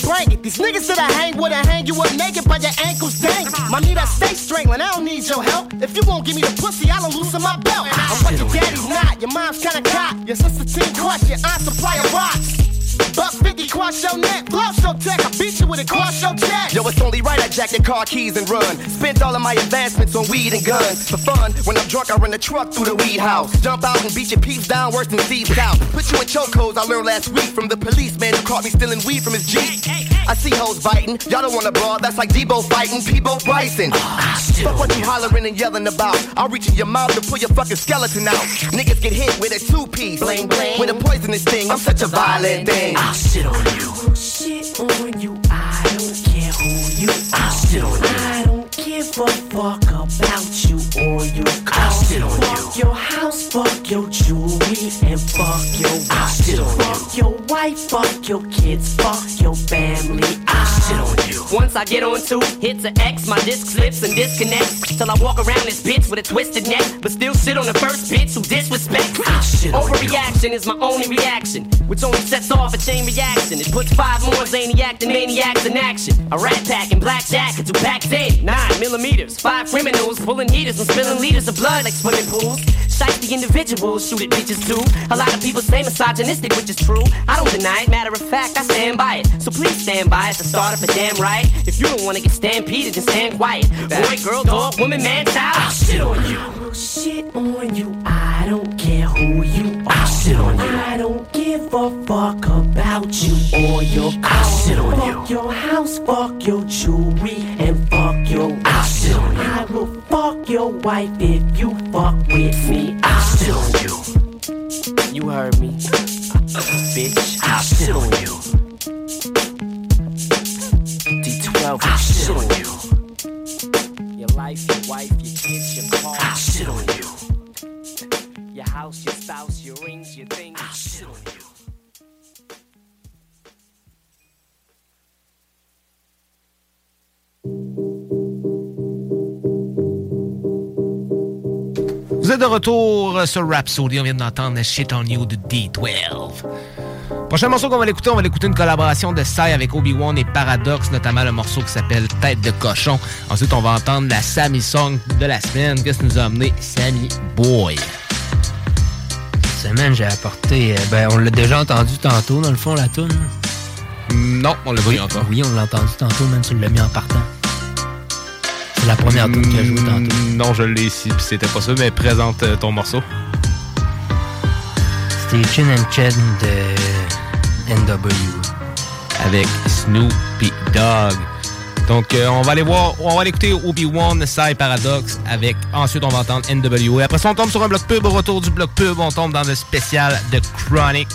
These niggas that I hang with, I hang you up naked by your ankles dangling. My need I stay strangling, I don't need your help. If you won't give me the pussy, I'll loosen my belt. I'm what your daddy's not, your mom's kinda cock. Your sister team crush, your aunt supply of rocks. Buck 50, cross your neck, blow so tech, I beat you with it, cross your chest. Yo, it's only right I jack your car keys and run. Spent all of my advancements on weed and guns. For fun, when I'm drunk, I run the truck through the weed house. Jump out and beat your peeps down worse than Steve South. Put you in chokeholds I learned last week from the policeman who caught me stealing weed from his Jeep. I see hoes biting, y'all don't wanna brawl, that's like Debo fighting Peabo Bryson. Ah, Fuck what you hollering and yelling about. I'll reach in your mouth to pull your fucking skeleton out. Niggas get hit with a two piece. Bling bling. With a poisonous thing, I'm such a violent thing. Ah. I'll sit on you. Shit on you. I don't care who you are. I'll sit on you. I don't give a fuck about you or your car. I'll sit on fuck your house, fuck your jewelry, and fuck your wife. shit on you. Fuck your wife, fuck your kids, fuck your family. I'll shit on you. Once I get on two, hits an X, my disc slips and disconnects. Till I walk around this bitch with a twisted neck, but still sit on the first bitch who disrespects. Overreaction ah, is my only reaction, which only sets off a chain reaction. It puts five more zaniac than maniacs in action. A rat pack and black jackets who packed in nine millimeters. Five criminals pulling heaters and spilling liters of blood like swimming pools. Shiesty individuals shoot at bitches too. A lot of people say misogynistic, which is true. I don't deny it, matter of fact, I stand by it. So please stand by it to start up a damn right. If you don't wanna get stampeded, then stand quiet. Boy, girl, dog, woman, man, child, I'll shit on you. I will shit on you. I shit on you. I don't give a fuck about you or your car. I'll shit on fuck your house, fuck your jewelry, and fuck your I'll shit on you. I will fuck your wife if you fuck with me. I'll shit on you. You heard me. Bitch, I'll shit on you. D12, I'll shit on you. Your life, your wife, your kids, your car. I'll shit on you. Your house, your spouse, Vous êtes de retour sur Rhapsody. On vient d'entendre Shit on You de D12. Prochain morceau qu'on va l'écouter, on va l'écouter une collaboration de Sai avec Obi-Wan et Paradox, notamment le morceau qui s'appelle Tête de cochon. Ensuite, on va entendre la Sammy Song de la semaine. Qu'est-ce que nous a amené Sammy Boy? Cette semaine, j'ai apporté. euh, Ben, on l'a déjà entendu tantôt, dans le fond, la toune. Non, on l'a oui, pas encore. Oui, on l'a entendu tantôt, même tu l'as mis en partant. C'est la première toune qu'il a joué tantôt. Mm, Non, je l'ai ici, puis c'était pas ça, mais présente euh, ton morceau. C'était Chin and Chen de NW. Avec Snoopy Dogg. Donc, euh, on va aller voir, on va aller écouter Obi-Wan, Sai Paradox avec, ensuite on va entendre NWA. Après ça, on tombe sur un bloc pub. Au retour du bloc pub, on tombe dans le spécial de Chronic.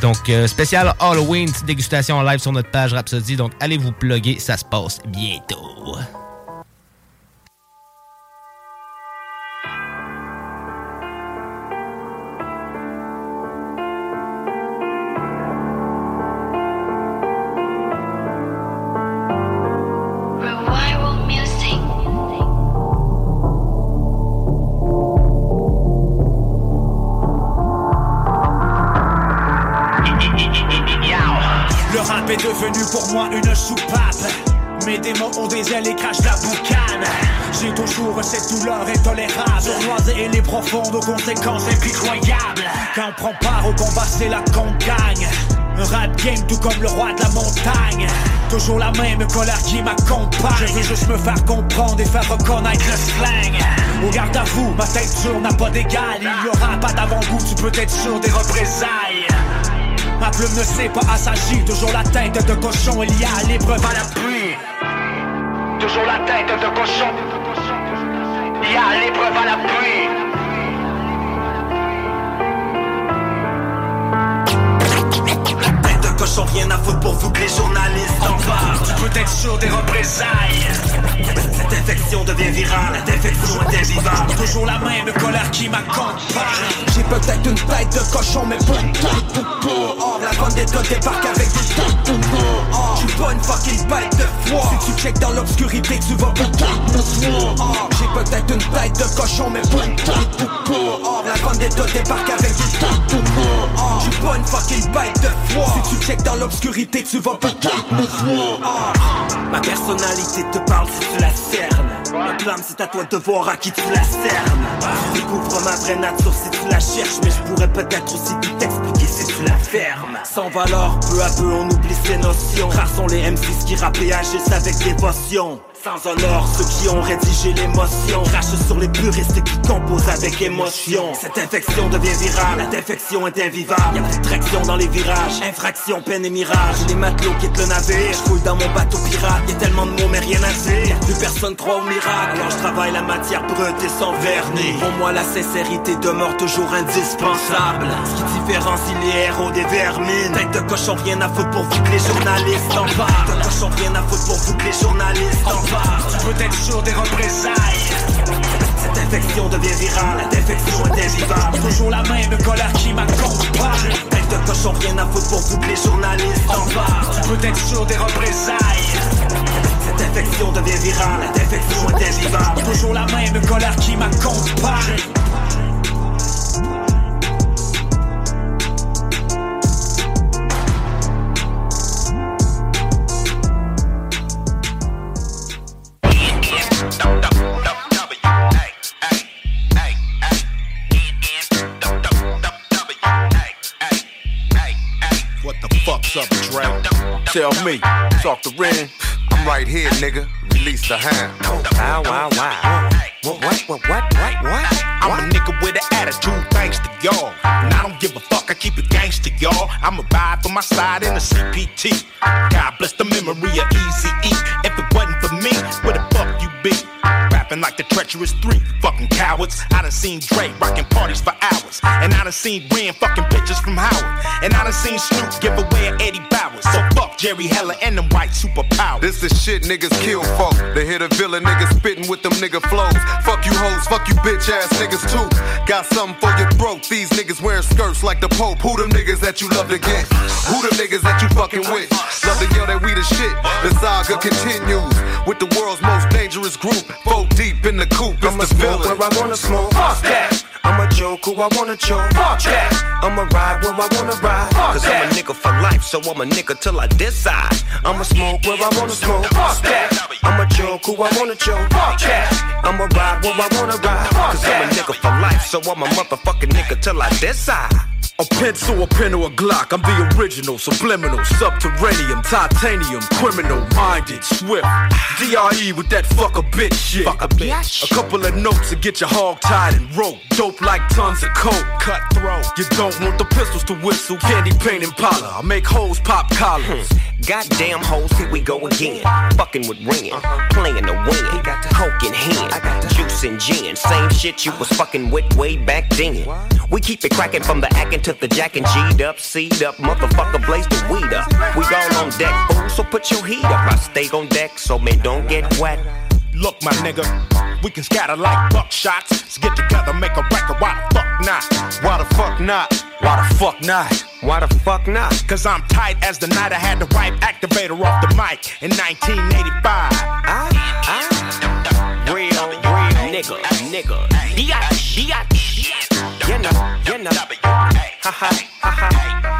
Donc, euh, spécial Halloween, petite dégustation en live sur notre page Rhapsody. Donc, allez vous plugger, ça se passe bientôt. Douleur intolérable. Sournoise et les profondes aux conséquences impitoyables. Quand on prend part au combat, c'est là qu'on gagne. Un rap game tout comme le roi de la montagne. Toujours la même colère qui m'accompagne. Je veux juste me faire comprendre et faire reconnaître le slang. Au garde à vous, ma tête dure n'a pas d'égal. Il y aura pas d'avant-goût, tu peux être sûr des représailles. Ma plume ne sait pas assagir, toujours la tête de cochon, il y a l'épreuve à la pluie. Toujours la tête de cochon, il y a l'épreuve à la pluie. Cochon, rien à foutre pour vous que les journalistes en parlent. Tu peux être sûr des représailles. Cette infection devient virale, la défection est invivable. Toujours la même colère qui m'accompagne. J'ai peut-être une tête de cochon, mais porc. Oh, la bande d'état débarque avec des têtes. Oh, J'suis pas une fucking bête de foie. Si tu check dans l'obscurité, tu vas voir. Oh, J'ai peut-être une tête de cochon, mais porc. Oh, la bande d'état débarque avec des têtes. Oh, J'suis pas une fucking bête de check dans l'obscurité, tu vas peut-être me voir. Ma personnalité te parle si tu la cernes. Ma flamme, c'est à toi de voir à qui tu la cernes. Tu découvres ma vraie nature si tu la cherches, mais je pourrais peut-être aussi tout t'expliquer si tu la fermes. Sans valeur, peu à peu on oublie ses notions. Rares sont les M6 qui rappent et agissent avec dévotion. Sans honneur, ceux qui ont rédigé l'émotion. Crachent sur les puristes qui composent avec émotion. Cette infection devient virale, la défection est invivable. Y'a plus de traction dans les virages, infraction, peine et mirage. Les matelots quittent le navire, je fouille dans mon bateau pirate. Y'a tellement de mots mais rien à dire, plus personne croit au miracle. Alors je travaille la matière brute et sans vernis. Pour moi la sincérité demeure toujours indispensable. Ce qui différencie les héros des vermines. Tête de cochon, rien à foutre pour vous que les journalistes en parlent. Tête de cochon, rien à foutre pour vous que les journalistes en parlent parle peut être sûr des représailles. Cette infection devient virale, défection indésivable Toujours la même colère qui m'accompagne. Tête de cochon, rien à foutre pour toutes les journalistes en parle peut être sûr des représailles. Cette infection devient virale, défection indésivable Toujours la même colère qui m'accompagne. Talk to Ren. I'm right here, nigga. Release the hand. Wow, wow, wow. What, what, what, what, what, what? I'm a nigga with an attitude, thanks to y'all. And I don't give a fuck, I keep it gangster, y'all. I'ma ride for my side in a CPT. God bless the memory of Easy E. If it wasn't for me, where the fuck you be? Rapping like the treacherous three, fucking cowards. I done seen Dre rocking parties for hours. And I done seen Ren fucking pictures from Howard. And I done seen Snoop give away an Eddie Bauer. So fuck Jerry Heller and them white superpowers. This is shit niggas kill folk. They hit a villain niggas spitting with them nigga flows. Fuck you hoes, fuck you bitch ass niggas too. Got something for your throat. These niggas wearing skirts like the Pope. Who them niggas that you love to get? Who them niggas that you fucking with? Love to yell that we the shit. The saga continues with the world's most dangerous group. Four deep in the coop. It's I'ma the smoke villain. where I wanna smoke. Fuck that. Joke who I wanna joke. Fuck that. I'ma ride where I wanna ride. Fuck Cause I'm a nigga for life, so I'm a nigga till I decide. I'ma smoke where I wanna smoke. Fuck that. I'ma joke who I wanna joke. Fuck that. I'ma ride where I wanna ride. Cause I'm a nigga for life, so I'm a motherfucking nigga till I decide. A pencil, a pen, or a Glock. I'm the original, subliminal, subterranean, titanium, criminal, minded, swift. DRE with that fuck a bitch shit. Fuck a bitch. A couple of notes to get your hog tied and rope. Dope like tons of coke. Cutthroat. You don't want the pistols to whistle. Candy paint and parlor. I make hoes pop collars. Hmm. Goddamn hoes, here we go again. Fucking with Ren, uh-huh. playing the win. Coke in hand, i got juice and gin. Same shit you was fucking with way back then. We keep it cracking from the acting to the jack and G'd up, seed up, motherfucker, blaze the weed up. We all on deck, fool, so put your heat up. I stay on deck, so man, don't get wet. Look, my nigga, we can scatter like buckshots. Let's get together, make a record. Why the fuck not? Why the fuck not? Why the fuck not? Why the fuck not? Cause I'm tight as the night I had the wipe activator off the mic in 1985. Ah, ah. Real, real nigga, nigga. Biatch, biatch. You know, you know. Ha ha,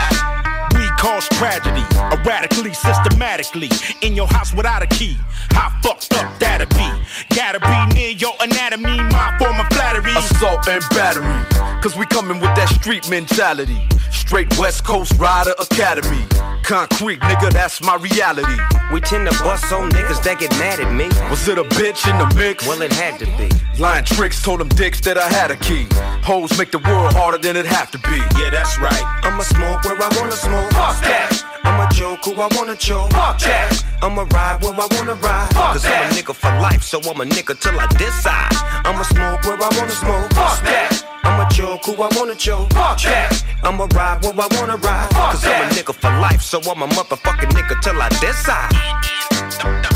tragedy, erratically, systematically. In your house without a key. How fucked up that'd be? Gotta be near your anatomy, my form of flattery. Assault and battery. Cause we coming with that street mentality. Straight West Coast Rider Academy. Concrete, nigga, that's my reality. We tend to bust on niggas that get mad at me. Was it a bitch in the mix? Well, it had to be. Lying tricks told them dicks that I had a key. Hoes make the world harder than it have to be. Yeah, that's right. I'ma smoke where I wanna smoke. Fuck that. I'ma joke who I wanna joke. Fuck that. I'ma ride where I wanna ride. Fuck Cause I'm a nigga for life, so I'm a nigga till I decide. I'ma smoke where I wanna smoke. Fuck that. I'ma joke who I wanna joke. Fuck that. I'ma ride where I wanna ride. Fuck Cause I'm a nigga for life, so I'm a motherfucking nigga till I decide.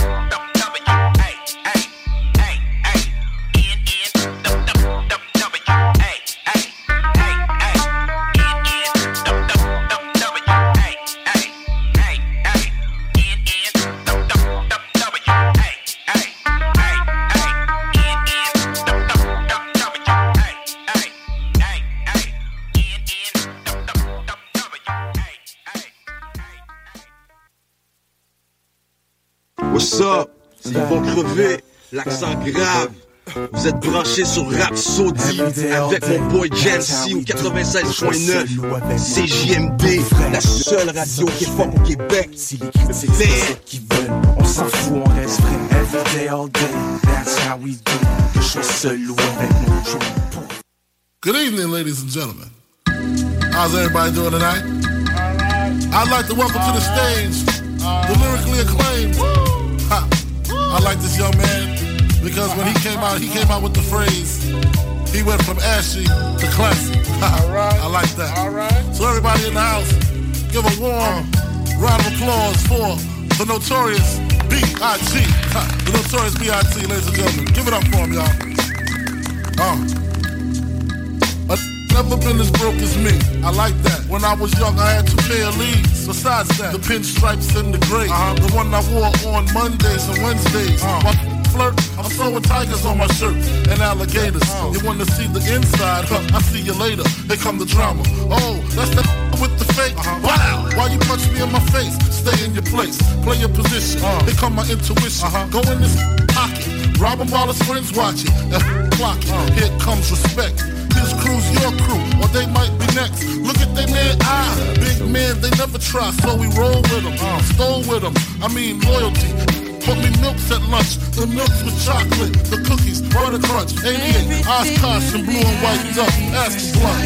Ils vont crever. L'accent grave. Vous êtes branchés sur Rhapsody avec mon boy Jancy au 96.9 CJMD, la seule radio qui est forte au Québec. Si les critiques c'est ce qu'ils veulent, on s'en fout, on reste vrai. Every day, all day, that's how we do. Que je sois seul ou avec mon crew. Good evening, ladies and gentlemen. How's everybody doing tonight? I'd like to welcome to the stage the lyrically acclaimed. I like this young man because when he came out, he came out with the phrase, he went from ashy to classy. Ha. [laughs] I like that. All right. So everybody in the house, give a warm round of applause for the notorious B.I.G. [laughs] The notorious B.I.G. ladies and gentlemen. Give it up for him, y'all. Uh. Never been as broke as me. I like that. When I was young, I had two pair of leads. Besides that, the pinstripes and the gray. Uh-huh. The one I wore on Mondays and Wednesdays. Uh-huh. Flirt, I'm sewing tigers on my shirt and alligators. You want to see the inside? Huh, I see you later. Here come the drama. Oh, that's the [laughs] with the fake. Wow. Why you punch me in my face? Stay in your place. Play your position. Here come my intuition. Go in this [laughs] pocket. Rob him while his friends watching. Clock. Here comes respect. His crew's your crew, or they might be next. Look at they man eye. Big man, they never try, so we roll with them. Stole with them. I mean loyalty. Put me milks at lunch, the milks with chocolate, the cookies, butter crunch, 88, Oshkosh, and blue and white duck, ask the blunt.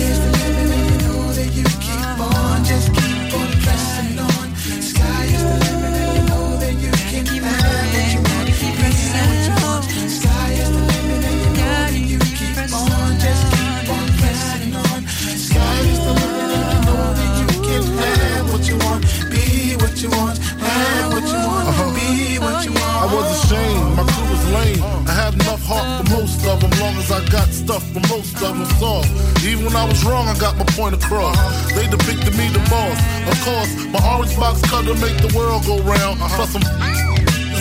Lame. I had enough heart for most of them, long as I got stuff for most of them soft. Even when I was wrong, I got my point across. They depicted me the boss. Of course, my orange box cutter make the world go round. Plus some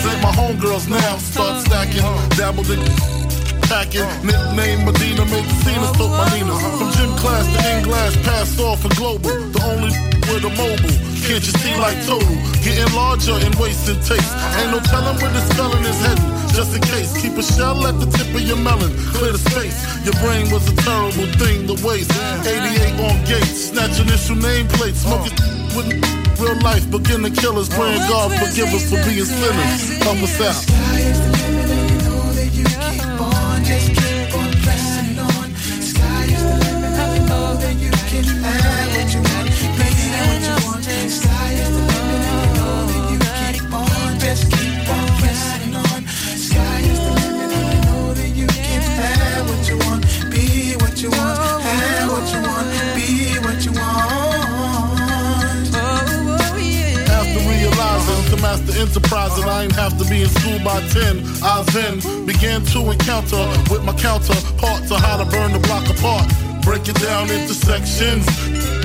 ain't my homegirls now. Start stacking, dabbled in packing. Nickname Medina, made the scenes, took my Nina. From gym class to in glass, passed off for global. The only with a mobile. Can't you see like total? Getting larger and wasting taste. Ain't no telling where this felon is heading. Just in case, keep a shell at the tip of your melon. Clear the space. Your brain was a terrible thing to waste. 88 on gates, snatch initial nameplates, smoking [laughs] with real life. Beginning killers, praying God forgive us for being sinners. Help us out. Enterprise and I ain't have to be in school by 10, I then began to encounter with my counterparts to how to burn the block apart. Break it down into sections.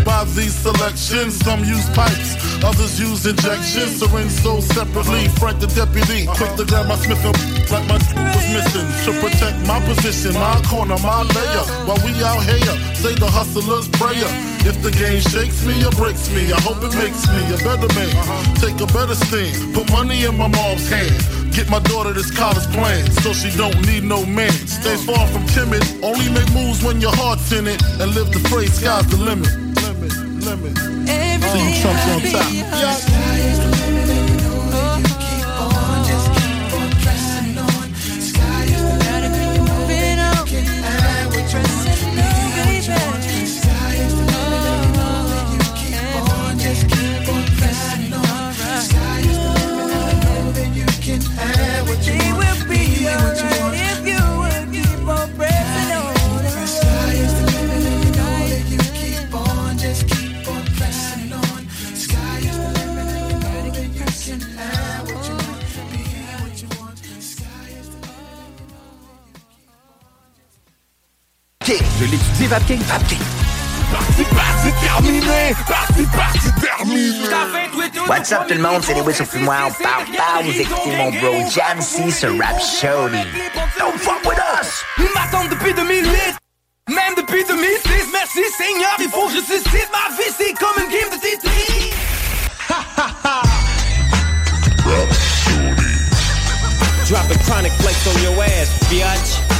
By these selections, some use pipes, others use injections. Syringe sold separately. Frank the deputy, quick to grab my Smith and like my was missing to protect my position, my corner, my layer. While we out here, say the hustler's prayer. If the game shakes me or breaks me, I hope it makes me a better man. Uh-huh. Take a better stand, put money in my mom's hand. Get my daughter this college plan, so she don't need no man. Stay far from timid, only make moves when your heart's in it, and live the phrase sky's the limit. Limit, limit. See you trumps on top. Je l'étudie, Vapking. Vapking. Parti, parti, terminé! Parti, parti, terminé! What's up tout le monde, c'est Lewis au fumoir, on parle pas, vous écoutez mon bro Jam`C sur Rapsodie. Don't fuck with us! M'attendre depuis 2008! Même depuis 2006, merci Seigneur, il faut que je suscite ma vie, c'est comme une game de Tetris! Drop a chronic flex on your ass, biatch.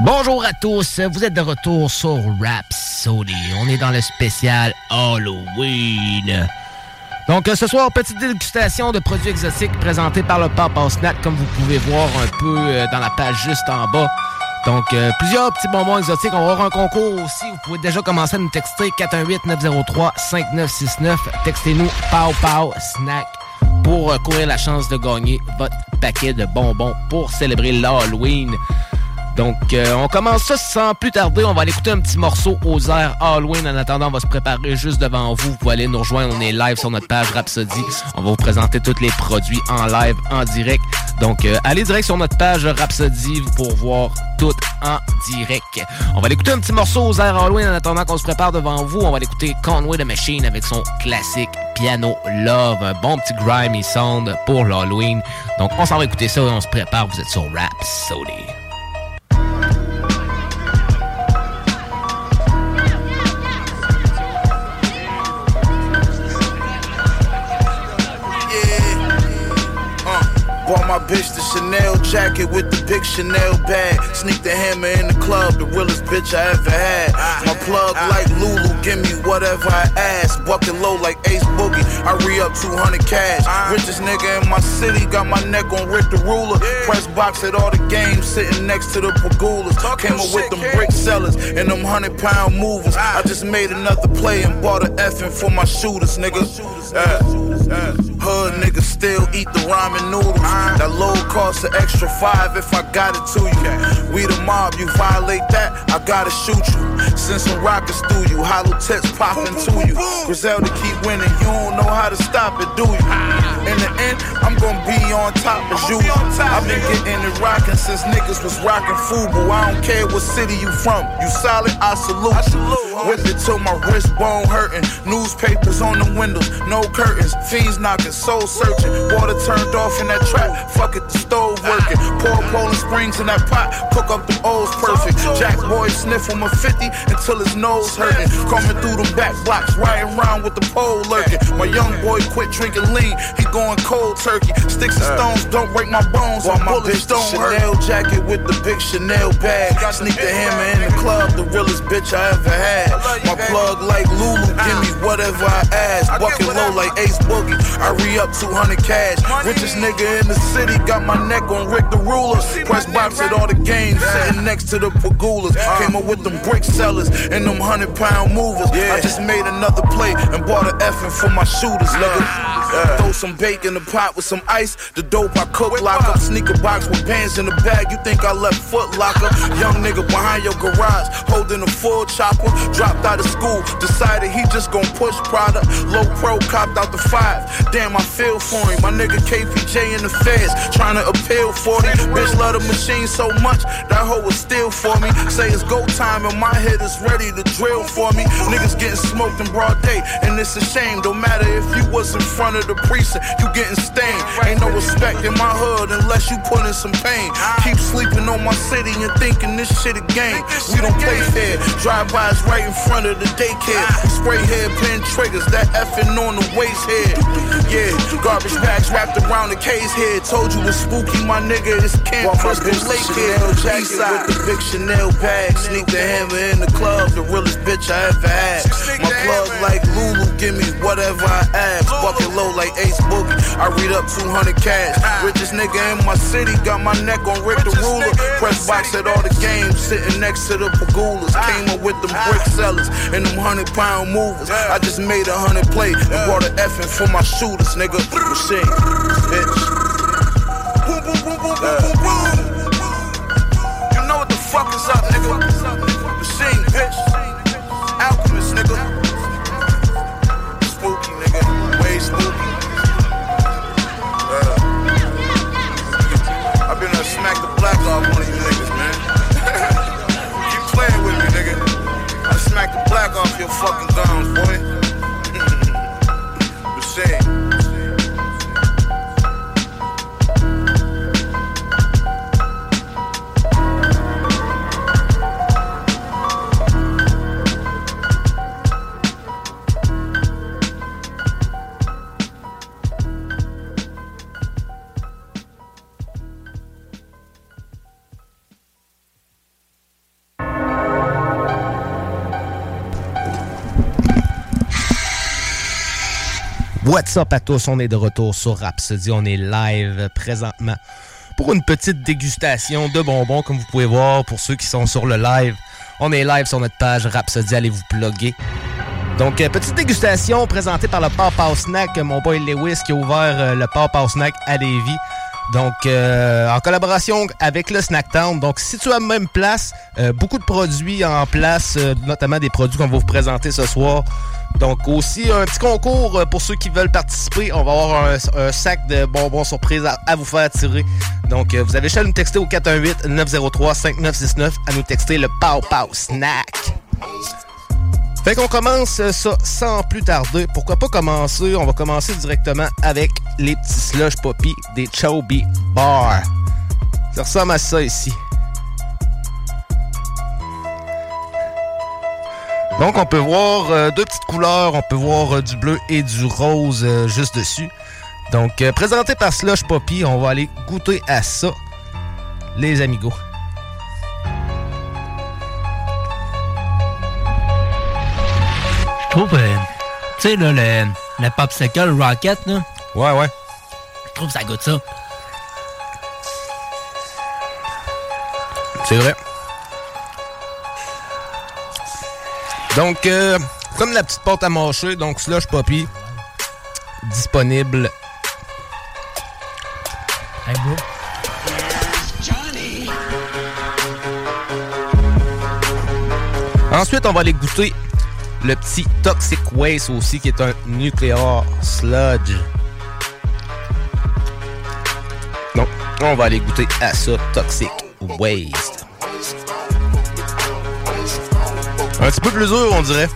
Bonjour à tous, vous êtes de retour sur Rhapsody. On est dans le spécial Halloween. Donc ce soir, petite dégustation de produits exotiques présentés par le Papa Snack, comme vous pouvez voir un peu euh, dans la page juste en bas. Donc euh, plusieurs petits bonbons exotiques. On va avoir un concours aussi. Vous pouvez déjà commencer à nous texter 418-903-5969. Textez-nous Pow Pow Snack pour euh, courir la chance de gagner votre paquet de bonbons pour célébrer l'Halloween. Donc, euh, on commence ça sans plus tarder. On va aller écouter un petit morceau aux airs Halloween. En attendant, on va se préparer juste devant vous. Vous pouvez aller nous rejoindre. On est live sur notre page Rhapsody. On va vous présenter tous les produits en live, en direct. Donc, euh, allez direct sur notre page Rhapsody pour voir tout en direct. On va aller écouter un petit morceau aux airs Halloween. En attendant qu'on se prépare devant vous, on va aller écouter Conway the Machine avec son classique Piano Love. Un bon petit grimy sound pour l'Halloween. Donc, on s'en va écouter ça et on se prépare. Vous êtes sur Rhapsody. Chanel jacket with the big Chanel bag. Sneak the hammer in the club, the realest bitch I ever had. My plug like Lulu, give me whatever I ask. Bucket low like Ace Boogie, I re up 200 cash. Richest nigga in my city, got my neck on Rick the Ruler. Press box at all the games, sitting next to the Pegulas. Came up with them brick sellers and them 100 pound movers. I just made another play and bought a FN for my shooters, nigga. Yeah. Uh, hood niggas still eat the ramen noodles. That low cost an extra five if I got it to you. We the mob, you violate that, I gotta shoot you. Send some rockets through you, hollow tips popping to you. Griselda keep winning, you don't know how to stop it, do you? In the end, I'm gonna be on top as usual. I've been getting it rocking since niggas was rocking Fubu. I don't care what city you from, you solid, I salute. you. Whip it till my wrist bone hurting. Newspapers on the windows, no curtains. Fiends knocking, soul searching. Water turned off in that trap, fuck it, the stove working. Pour Poland Springs in that pot, cook up the O's perfect. Jack boy sniff on my 50 until his nose hurting. Coming through the back blocks, riding around with the pole lurking. My young boy quit drinking lean, he going cold turkey. Sticks and stones don't break my bones, while my bullets don't hurt. Chanel jacket with the big Chanel bag. Sneak the hammer in the club, the realest bitch I ever had. My plug like Lulu, give me whatever I ask. Bucket low like Ace Boogie, I re up 200 cash. Richest nigga in the city, got my neck on Rick the Ruler. Press box at all the games, sitting next to the Pegulas. Came up with them brick sellers and them 100 pound movers. I just made another play and bought an FN for my shooters, nigga. Throw some bacon in the pot with some ice. The dope I cook, lock up, sneaker box with bands in the bag. You think I left foot locker? Young nigga behind your garage, holding a full chopper. Dropped out of school, decided he just gon' push product. Low pro copped out the five. Damn, I feel for him. My nigga KPJ in the feds, trying to appeal for me. Bitch love the machine so much, that hoe was still for me. Say it's go time and my head is ready to drill for me. Niggas getting smoked in broad day, and it's a shame. Don't matter if you was in front of the precinct, you getting stained. Ain't no respect in my hood unless you put in some pain. Keep sleeping on my city and thinking this shit a game. We don't play fair. Drive-bys right in front of the daycare. Spray head pin triggers, that FN on the waist head. Yeah, garbage bags wrapped around the case head. Told you it's spooky, my nigga. It's Camp Crystal Lake here. Jacket with the big Chanel bag. Sneak the hammer in the club, the realest bitch I ever had. My plug like Lulu, give me whatever I ask. Bucket low like Ace Boogie. I read up 200 cash. Richest nigga in my city, got my neck on Rick the Ruler. Press box at all the games, sitting next to the Pegulas. Ah. Came up with them ah. brick sellers and them 100 pound movers. I just made a 100 play and brought an FN for my shooters, nigga. Machine, bitch. You know what the fuck is up, nigga. Machine, bitch. Black off your fucking gums, boy. What's up à tous? On est de retour sur Rhapsody. On est live présentement pour une petite dégustation de bonbons, comme vous pouvez voir pour ceux qui sont sur le live. On est live sur notre page Rhapsody. Allez vous plugger. Donc, euh, petite dégustation présentée par le Papa Snack, mon boy Lewis qui a ouvert euh, le Papa Snack à Lévis. Donc, euh, en collaboration avec le Snacktown. Donc, situé à la même place, beaucoup de produits en place, notamment des produits qu'on va vous présenter ce soir. Donc, aussi un petit concours euh, pour ceux qui veulent participer. On va avoir un, sac de bonbons surprises à, vous faire tirer. Donc, euh, vous avez juste nous texter au 418-903-5969 à nous texter le Pow Pow Snack. Fait qu'on commence euh, ça sans plus tarder. Pourquoi pas commencer? On va commencer directement avec les petits slush poppy des Chobi Bar. Ça ressemble à ça ici. Donc on peut voir euh, deux petites couleurs. On peut voir euh, du bleu et du rose euh, juste dessus. Donc, présenté par Slush Poppy, on va aller goûter à ça, les amigos. Je trouve, tu sais, là, le, le popsicle Rocket, là. Ouais, ouais. Je trouve que ça goûte ça. C'est vrai. Donc, euh, comme la petite porte à mâcher, donc Slush Poppy, disponible. Hey, bro. Ensuite, on va aller goûter le petit Toxic Waste aussi, qui est un nucléaire sludge. Donc, on va aller goûter à ça, Toxic Waste. Un petit peu plus dur, on dirait.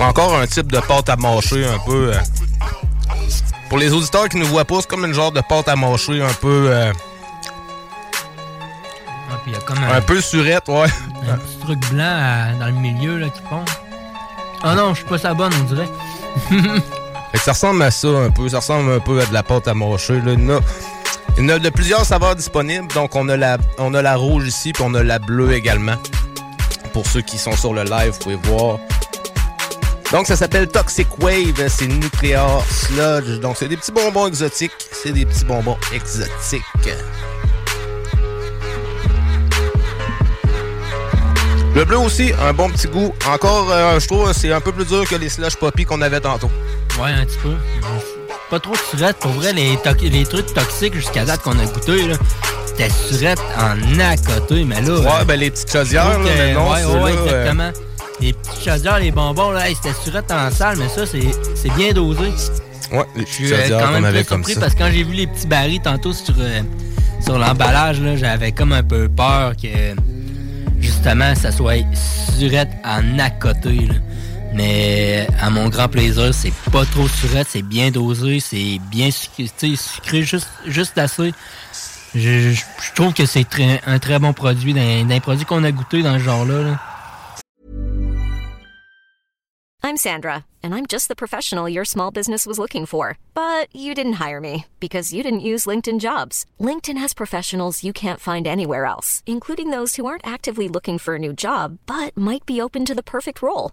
Encore un type de pâte à mâcher un peu. euh, Pour les auditeurs qui ne voient pas, c'est comme une genre de pâte à mâcher un peu. euh, Ah, puis il y a comme un, un peu surette, ouais. un petit truc blanc à- dans le milieu là, qui pond. Ah non, je suis pas sa bonne, on dirait. [laughs] Fait que ça ressemble à ça un peu. Ça ressemble un peu à de la pâte à mâcher. Là. A, il y en a de plusieurs saveurs disponibles. Donc, on a la, on a la rouge ici, puis on a la bleue également. Pour ceux qui sont sur le live, vous pouvez voir. Donc, ça s'appelle Toxic Wave. C'est Nuclear Sludge. Donc, c'est des petits bonbons exotiques. C'est des petits bonbons exotiques. Le bleu aussi, un bon petit goût. Encore, euh, je trouve, c'est un peu plus dur que les slush poppy qu'on avait tantôt. Ouais, un petit peu. Pas trop de surette. Pour vrai, les, trucs toxiques jusqu'à date qu'on a goûté, là, c'était surette en à côté, mais là. Ouais, ben les petites chaudières, là, mais non, ouais, ceux-là, ouais, euh, exactement. Les petites chaudières, les bonbons, là, hey, c'était surette en salle, mais ça, c'est bien dosé. Ouais, les Je petites suis euh, chaudières quand qu'on même avait comme surpris ça. parce que quand j'ai vu les petits barils tantôt sur, euh, sur l'emballage, là, j'avais comme un peu peur que justement ça soit surette en à côté. là. Mais à mon grand plaisir, c'est pas trop surette, c'est bien dosé, c'est bien sucré, sucré juste, juste assez. Je, je- je trouve que c'est très- un très bon produit, d'un produit qu'on a goûté dans ce genre-là. là. I'm Sandra, and I'm just the professional your small business was looking for. But you didn't hire me because you didn't use LinkedIn jobs. LinkedIn has professionals you can't find anywhere else, including those who aren't actively looking for a new job but might be open to the perfect role,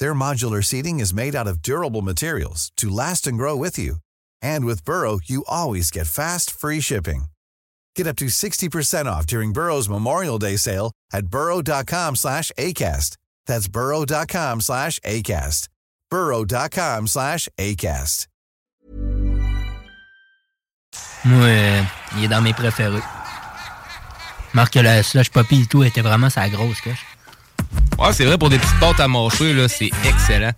Their modular seating is made out of durable materials to last and grow with you. And with Burrow, you always get fast, free shipping. Get up to 60% off during Burrow's Memorial Day sale at burrow.com slash ACAST. That's burrow.com slash ACAST. burrow.com slash ACAST. Moi, euh, il est dans mes préférés. Que la slush poppy et tout était vraiment sa grosse coche. Ouais, c'est vrai, pour des petites pâtes à mâcher, là, c'est excellent.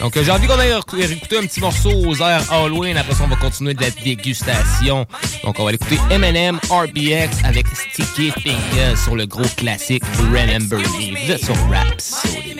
Donc, euh, j'ai envie qu'on aille réécouter un petit morceau aux airs Halloween. Après ça, on va continuer de la dégustation. Donc, on va aller écouter Eminem RBX avec Sticky Fingers sur le gros classique Remember Me. Vous sur Rhapsody.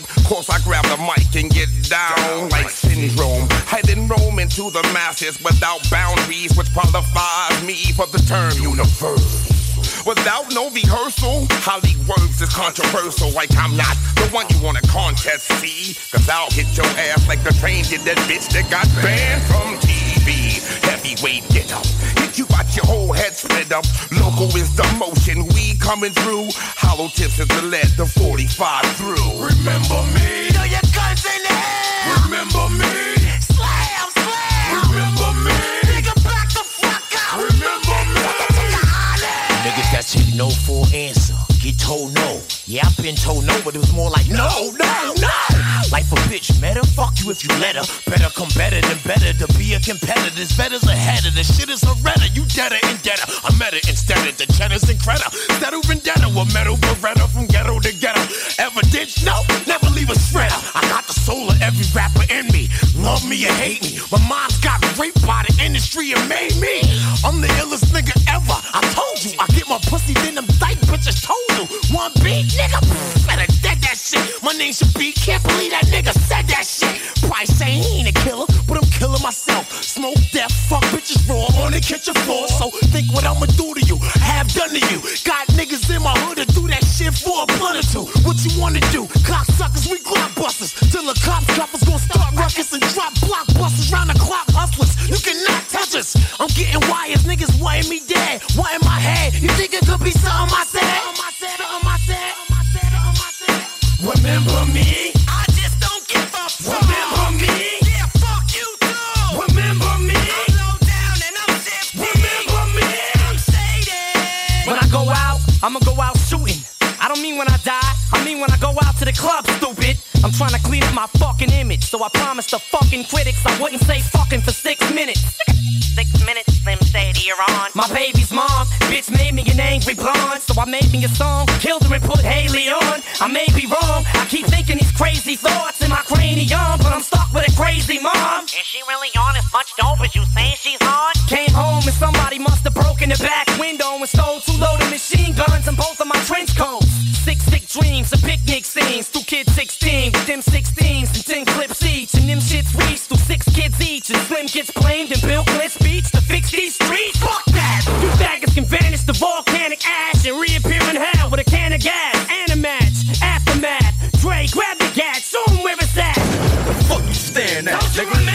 Retarded. Course I grab the mic and get down like syndrome. Hiding Rome into the masses without boundaries, which qualifies me for the term universe. Without no rehearsal, Holly words is controversial. Like I'm not the one you want to contest, see? Cause I'll hit your ass like the train did that bitch that got banned from TV. Speed. Heavyweight get up. Hit you got your whole head split up. Local is the motion. We coming through. Hollow tips is the lead. The 45 through. Remember me. Throw your guns in the air. Remember me. Slam, slam. Remember me. Nigga, back the fuck out. Remember me. Niggas that take no for an answer. Get told no. Yeah, I've been told no, but it was more like no, no, no. Life a bitch, meta. Fuck you if you let her. Better come better than better to be a competitor. This better's ahead of the shit is a redder. You deader and deader. I met it instead of the cheddars and credit. Instead of vendetta, a metal beretta from ghetto to ghetto. Ever Evidence, no, never leave a shredder. I got the soul of every rapper in me. Love me or hate me. My mom's got raped by the industry and made me. I'm the illest nigga ever. I told you, I get my pussy, then them dyke bitches told you. One beat, nigga, better dead that shit. My name should be, can't believe that nigga said that shit. Probably say he ain't a killer, but I'm killing myself. Smoke death, fuck bitches raw on the kitchen floor. So think what I'ma do to you, have done to you. Got niggas in my hood to do that shit for a blunt or two. What you wanna do? Cocksuckers, we blockbusters. Till the cops droppers gon' start ruckus and drop blockbusters round the clock hustlers. You cannot touch us. I'm getting wires, niggas wanting me dead. What in my head? You think it could be something I said? Something I said, something I said, Remember me? I just don't give a fuck. Remember me? Yeah, fuck you too. Remember me? I'm low down and I'm tipsy. Remember me? I'm shaded. When I go out, I'ma go out shooting. I don't mean when I die, I mean when I go out to the club, stupid. I'm trying to clean up my fucking image, so I promised the fucking critics I wouldn't say fucking for six minutes. Six minutes, Slim Shady, you're on. My baby's mom, bitch made me angry blonde, so I made me a song, killed her and put Hailie on. I may be wrong, I keep thinking these crazy thoughts in my cranium, but I'm stuck with a crazy mom. Is she really on as much dope as you say she's on? Came home and somebody must have broken the back window and stole two loaded machine guns and both of my trench coats. Six sick dreams and picnic scenes. Two kids 16 with them 16s and 10 clips each. And them shits reached to six kids each. And Slim gets blamed and Bill Clinton ash and reappear in hell with a can of gas and a match. Aftermath. Dre, grab the gat, show where it's at. The fuck you staring at, Don't you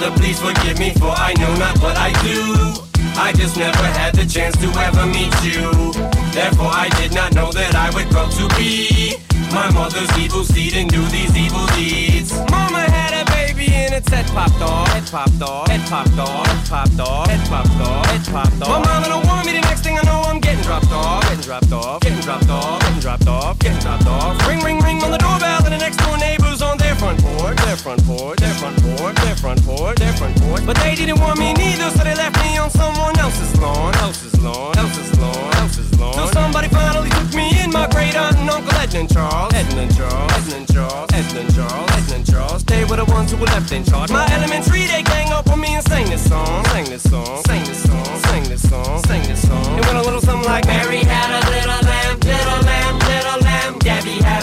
Father, please forgive me for I know not what I do. I just never had the chance to ever meet you. Therefore, I did not know that I would grow to be my mother's evil seed and do these evil deeds. Mama had a baby and its head popped off. Head popped off. Head popped off. Head popped off. Head popped off. Head popped off. My mama don't want me. The next thing I know, I'm getting dropped off. Getting dropped off. Getting dropped off. Getting dropped off. Getting dropped off. Ring, ring, ring on the doorbell, and the next door neighbors front porch. Their front porch. Their front porch. Their front porch. Their front porch. But they didn't want me neither, so they left me on someone else's lawn. Else's lawn. Else's lawn. Else's lawn. Till somebody finally took me in. My great aunt and uncle Edna and Charles. Edna and Charles. Edna and Charles. Edna and Charles. Edna and Charles. They were the ones who were left in charge. My elementary, they gang up on me and sang this song. Sang this song. Sang this song. Sang this song. Sang this song. It went a little something like Mary had a little lamb, little lamb, little lamb. Gabby had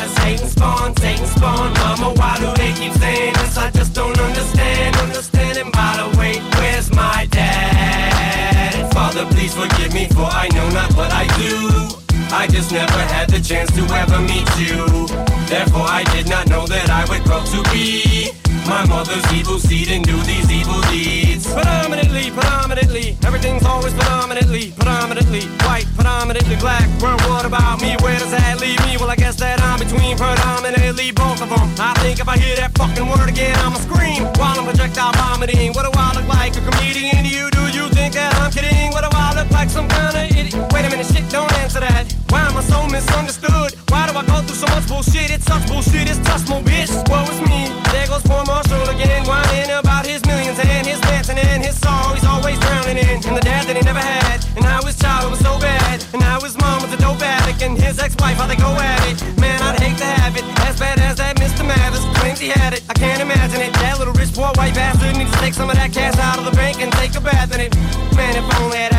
spawn, Satan spawn. Mama, why do they keep saying this? I just don't understand. Understand. And by the way, where's my dad? Father, please forgive me for I know not what I do. I just never had the chance to ever meet you. Therefore, I did not know that I would grow to be my mother's evil seed and do these evil deeds. Predominantly, predominantly, everything's always predominantly, predominantly white, predominantly black. Well, what about me? Where does that leave me? Well, I guess that I'm between predominantly both of them. I think if I hear that fucking word again, I'ma scream while I'm projectile vomiting. What do I look like? A comedian to you? Do you think that I'm kidding? What do I like? Some kind of idiot? Wait a minute, shit, don't answer that. Why am I so misunderstood? Why do I go through so much bullshit? It's such bullshit, it's touch more bitch. Woe is me. There goes poor Marshall again, whining about his millions and his mansion and his soul. He's always drowning in. And the dad that he never had. And how his childhood was so bad. And how his mom was a dope addict. And his ex-wife, how they go at it. Man, I'd hate to have it. As bad as that Mr. Mathers claims he had it. I can't imagine it. That little rich poor white bastard needs to take some of that cash out of the bank and take a bath in it. Man, if only had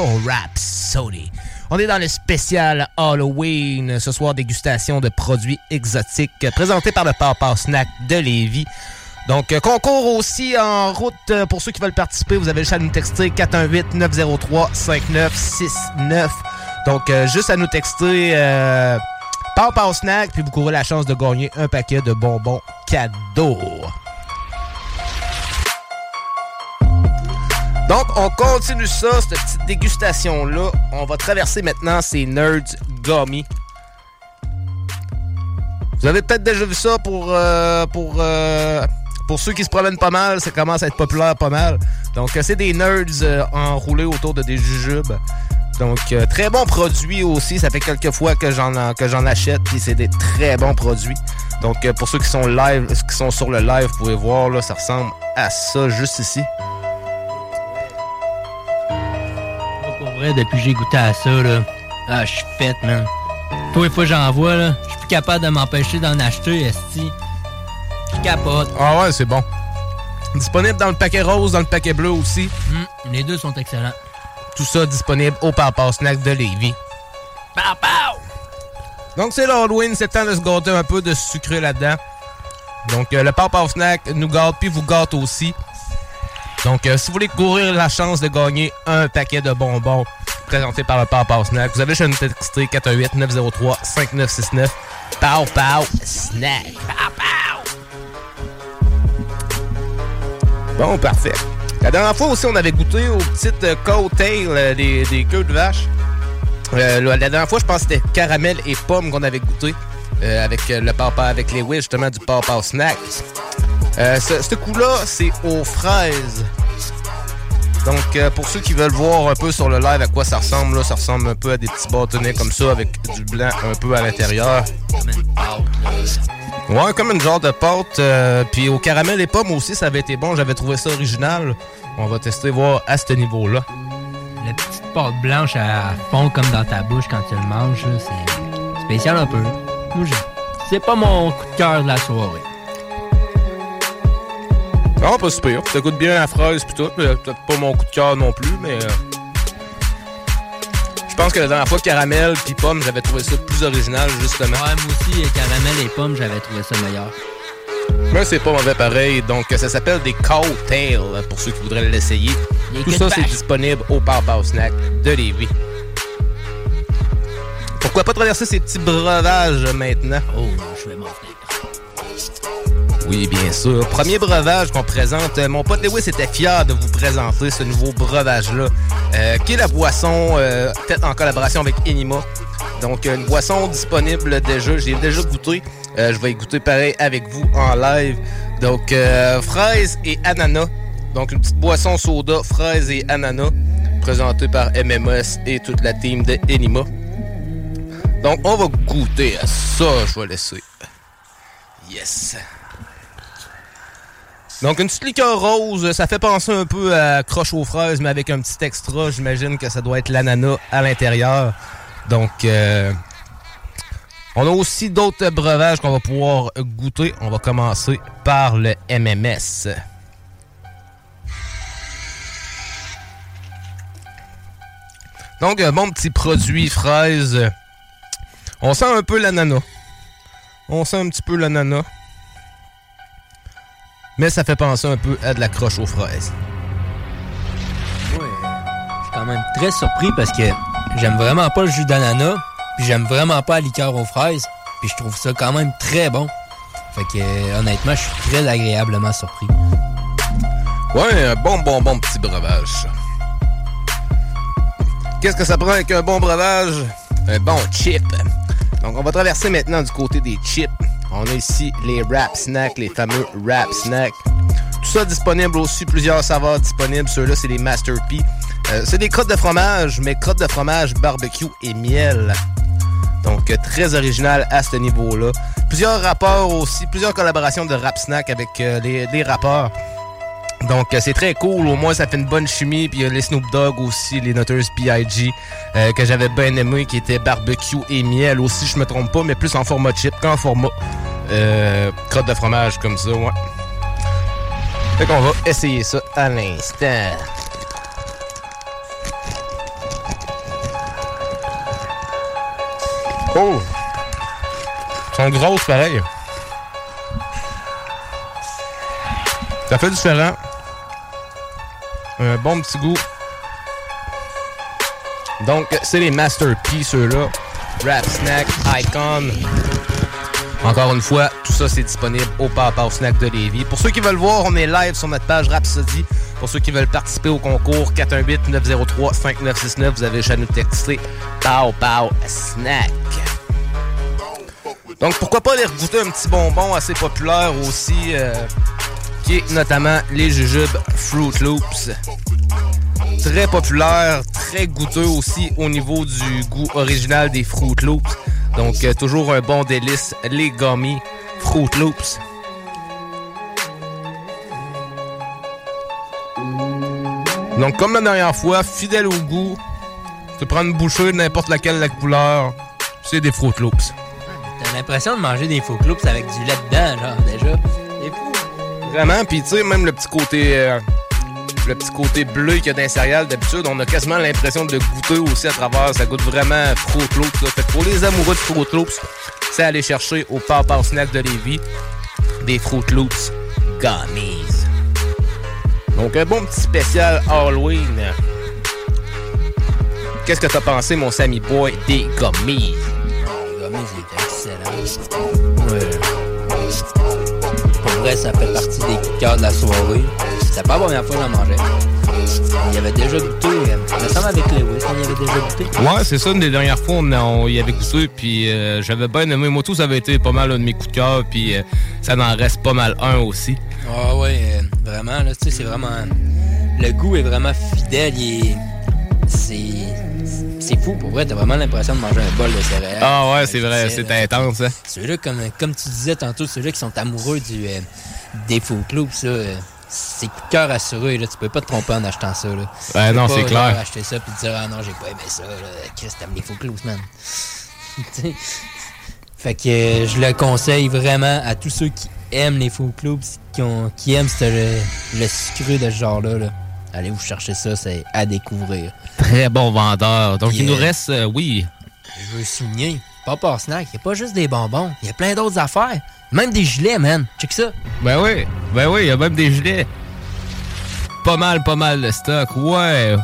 Rap. On est dans le spécial Halloween. Ce soir, dégustation de produits exotiques présenté par le Papa Snack de Lévis. Donc, euh, concours aussi en route euh, pour ceux qui veulent participer. Vous avez le choix de nous texter 418-903-5969. Donc, euh, juste à nous texter euh, Papa Snack, puis vous courez la chance de gagner un paquet de bonbons cadeaux. Donc, on continue ça, cette petite dégustation-là. On va traverser maintenant ces Nerds Gummy. Vous avez peut-être déjà vu ça pour, euh, euh, ceux qui se promènent pas mal. Ça commence à être populaire pas mal. Donc, euh, c'est des Nerds enroulés autour de des jujubes. Donc, très bon produit aussi. Ça fait quelques fois que j'en achète. Puis, c'est des très bons produits. Donc, pour ceux qui sont live, qui sont sur le live, vous pouvez voir, là, ça ressemble à ça juste ici. Vrai, depuis que j'ai goûté à ça, là, ah, je suis faite, man. Les fois j'en vois, là, je suis plus capable de m'empêcher d'en acheter, esti. Je capote. Ah ouais, c'est bon. Disponible dans le paquet rose, dans le paquet bleu aussi. Hum, les deux sont excellents. Tout ça disponible au Papa Snack de Lévis. Pow, pow! Donc c'est l'Halloween, c'est temps de se gâter un peu de sucré là-dedans. Donc euh, le Papa Snack nous gâte puis vous gâte aussi. Donc euh, si vous voulez courir la chance de gagner un paquet de bonbons présenté par le Papa Snack, vous avez juste à nous texter 418-903-5969. Pow Pow Snack. Pow, pow! Bon, parfait. La dernière fois aussi, on avait goûté aux petites euh, coattails euh, des, des queues de vache. Euh, la dernière fois, je pense que c'était caramel et pomme qu'on avait goûté. avec le papa, avec les whiz, justement, du papa snack. Euh, ce coup-là, c'est aux fraises. Donc, euh, pour ceux qui veulent voir un peu sur le live à quoi ça ressemble, là, ça ressemble un peu à des petits bâtonnets comme ça, avec du blanc un peu à l'intérieur. Ouais, comme une genre de pâte. euh, puis au caramel et pommes aussi, ça avait été bon. J'avais trouvé ça original. On va tester, voir à ce niveau-là. La petite pâte blanche à fond comme dans ta bouche quand tu le manges, c'est spécial un peu. C'est pas mon coup de cœur de la soirée. Non, pas super. Ça goûte bien la fraise puis tout. Peut-être pas mon coup de cœur non plus, mais... euh, Je pense que la dernière fois, caramel puis pomme, j'avais trouvé ça plus original, justement. Ouais, moi aussi, euh, caramel et pommes, j'avais trouvé ça meilleur. Mais c'est pas mauvais pareil. Donc, ça s'appelle des cocktails, pour ceux qui voudraient l'essayer. Tout ça, c'est disponible au Papa Snack de Lévis. Pourquoi pas traverser ces petits breuvages maintenant? Oh, je vais m'en. Oui, bien sûr. Premier breuvage qu'on présente. Euh, Mon pote Lewis était fier de vous présenter ce nouveau breuvage-là, euh, qui est la boisson euh, faite en collaboration avec Enima. Donc, une boisson disponible déjà. J'ai déjà goûté. Je vais y goûter pareil avec vous en live. Donc, euh, fraise et ananas. Donc, une petite boisson soda, fraise et ananas, présentée par MMS et toute la team de Enima. Donc, on va goûter à ça. Je vais laisser. Yes. Donc, une petite liqueur rose, ça fait penser un peu à croche aux fraises, mais avec un petit extra. J'imagine que ça doit être l'ananas à l'intérieur. Donc, euh, on a aussi d'autres breuvages qu'on va pouvoir goûter. On va commencer par le MMS. Donc, un bon petit produit fraise. On sent un peu l'ananas. On sent un petit peu l'ananas. Mais ça fait penser un peu à de la croche aux fraises. Ouais, je suis quand même très surpris parce que j'aime vraiment pas le jus d'ananas, puis j'aime vraiment pas la liqueur aux fraises, puis je trouve ça quand même très bon. Fait que euh, honnêtement, je suis très agréablement surpris. Ouais, un bon, bon, bon petit breuvage. Qu'est-ce que ça prend avec un bon breuvage? Un bon chip. Donc, on va traverser maintenant du côté des chips. On a ici les Rap Snacks, les fameux Rap Snacks. Tout ça disponible aussi, plusieurs saveurs disponibles. Ceux-là, c'est les Master P. Euh, c'est des crottes de fromage, mais crottes de fromage, barbecue et miel. Donc, euh, très original à ce niveau-là. Plusieurs rapports aussi, plusieurs collaborations de Rap Snack avec euh, les, les rappeurs. Donc, euh, c'est très cool. Au moins, ça fait une bonne chimie. Puis, il y a les Snoop Dogg aussi, les Notorious B.I.G. euh, que j'avais bien aimé, qui était barbecue et miel aussi, je me trompe pas, mais plus en format chip qu'en format euh, crotte de fromage comme ça, ouais. Fait qu'on va essayer ça à l'instant. Oh! Elles sont grosses pareil. Ça fait différent. Un bon petit goût. Donc, c'est les Master P, ceux-là. Rap Snack, Icon. Encore une fois, tout ça, c'est disponible au Papa Snack de Lévis. Pour ceux qui veulent voir, on est live sur notre page Rhapsody. Pour ceux qui veulent participer au concours, 418-903-5969, vous avez juste à nous texter Pow Pow Snack. Donc, pourquoi pas aller goûter un petit bonbon assez populaire aussi, euh, notamment les jujubes Fruit Loops. Très populaire, très goûteux aussi au niveau du goût original des Fruit Loops. Donc, euh, toujours un bon délice, les gummy Fruit Loops. Donc, comme la dernière fois, fidèle au goût, tu prends une bouchée de n'importe laquelle la couleur, c'est des Fruit Loops. T'as l'impression de manger des faux cloops avec du lait dedans, genre, déjà. Vraiment, puis tu sais, même le petit côté euh, le petit côté bleu qu'il y a dans les céréales, d'habitude, on a quasiment l'impression de le goûter aussi à travers. Ça goûte vraiment là. Fait que pour les amoureux de Fruit Loops, c'est aller chercher au Papa Snack de Lévis des Fruit Loops Gummies. Donc, un bon petit spécial Halloween. Qu'est-ce que t'as pensé, mon Sammy Boy, des Gummies? Le gummies, était excellent. Vrai, ça fait partie des coups de cœur de la soirée. C'était pas la première fois que j'en mangeais. Il y avait déjà goûté, euh, il me semble avec Lewis, on y avait déjà goûté. Ouais, c'est ça, une des dernières fois, on, on y avait goûté, puis euh, j'avais bien aimé. Moi, tout, ça avait été pas mal un de mes coups de cœur, puis euh, ça en reste pas mal un aussi. Ah ouais, euh, vraiment, là, tu sais, c'est vraiment... Le goût est vraiment fidèle, il est... C'est... C'est fou, pour vrai, t'as vraiment l'impression de manger un bol de céréales. Ah ouais, c'est vrai, c'est intense, hein. Ceux-là, comme, comme tu disais tantôt, ceux-là qui sont amoureux du, euh, des faux Loops, là, euh, c'est coup de cœur assuré, là. Tu peux pas te tromper en achetant ça, là. Tu peux non, c'est genre, clair. acheter ça puis te dire, ah non, j'ai pas aimé ça. Chris, t'aimes les faux Loops, man. [laughs] Fait que euh, je le conseille vraiment à tous ceux qui aiment les faux Loops, qui, ont, qui aiment ce- le, le sucré de ce genre-là, là. Allez vous chercher ça, c'est à découvrir. Très bon vendeur. Donc, il nous reste, euh, oui. Je veux souligner, Papa Snack, il a pas juste des bonbons, il y a plein d'autres affaires. Même des gilets, man. Check ça. Ben oui, ben oui, il y a même des gilets. Pas mal, pas mal de stock, ouais.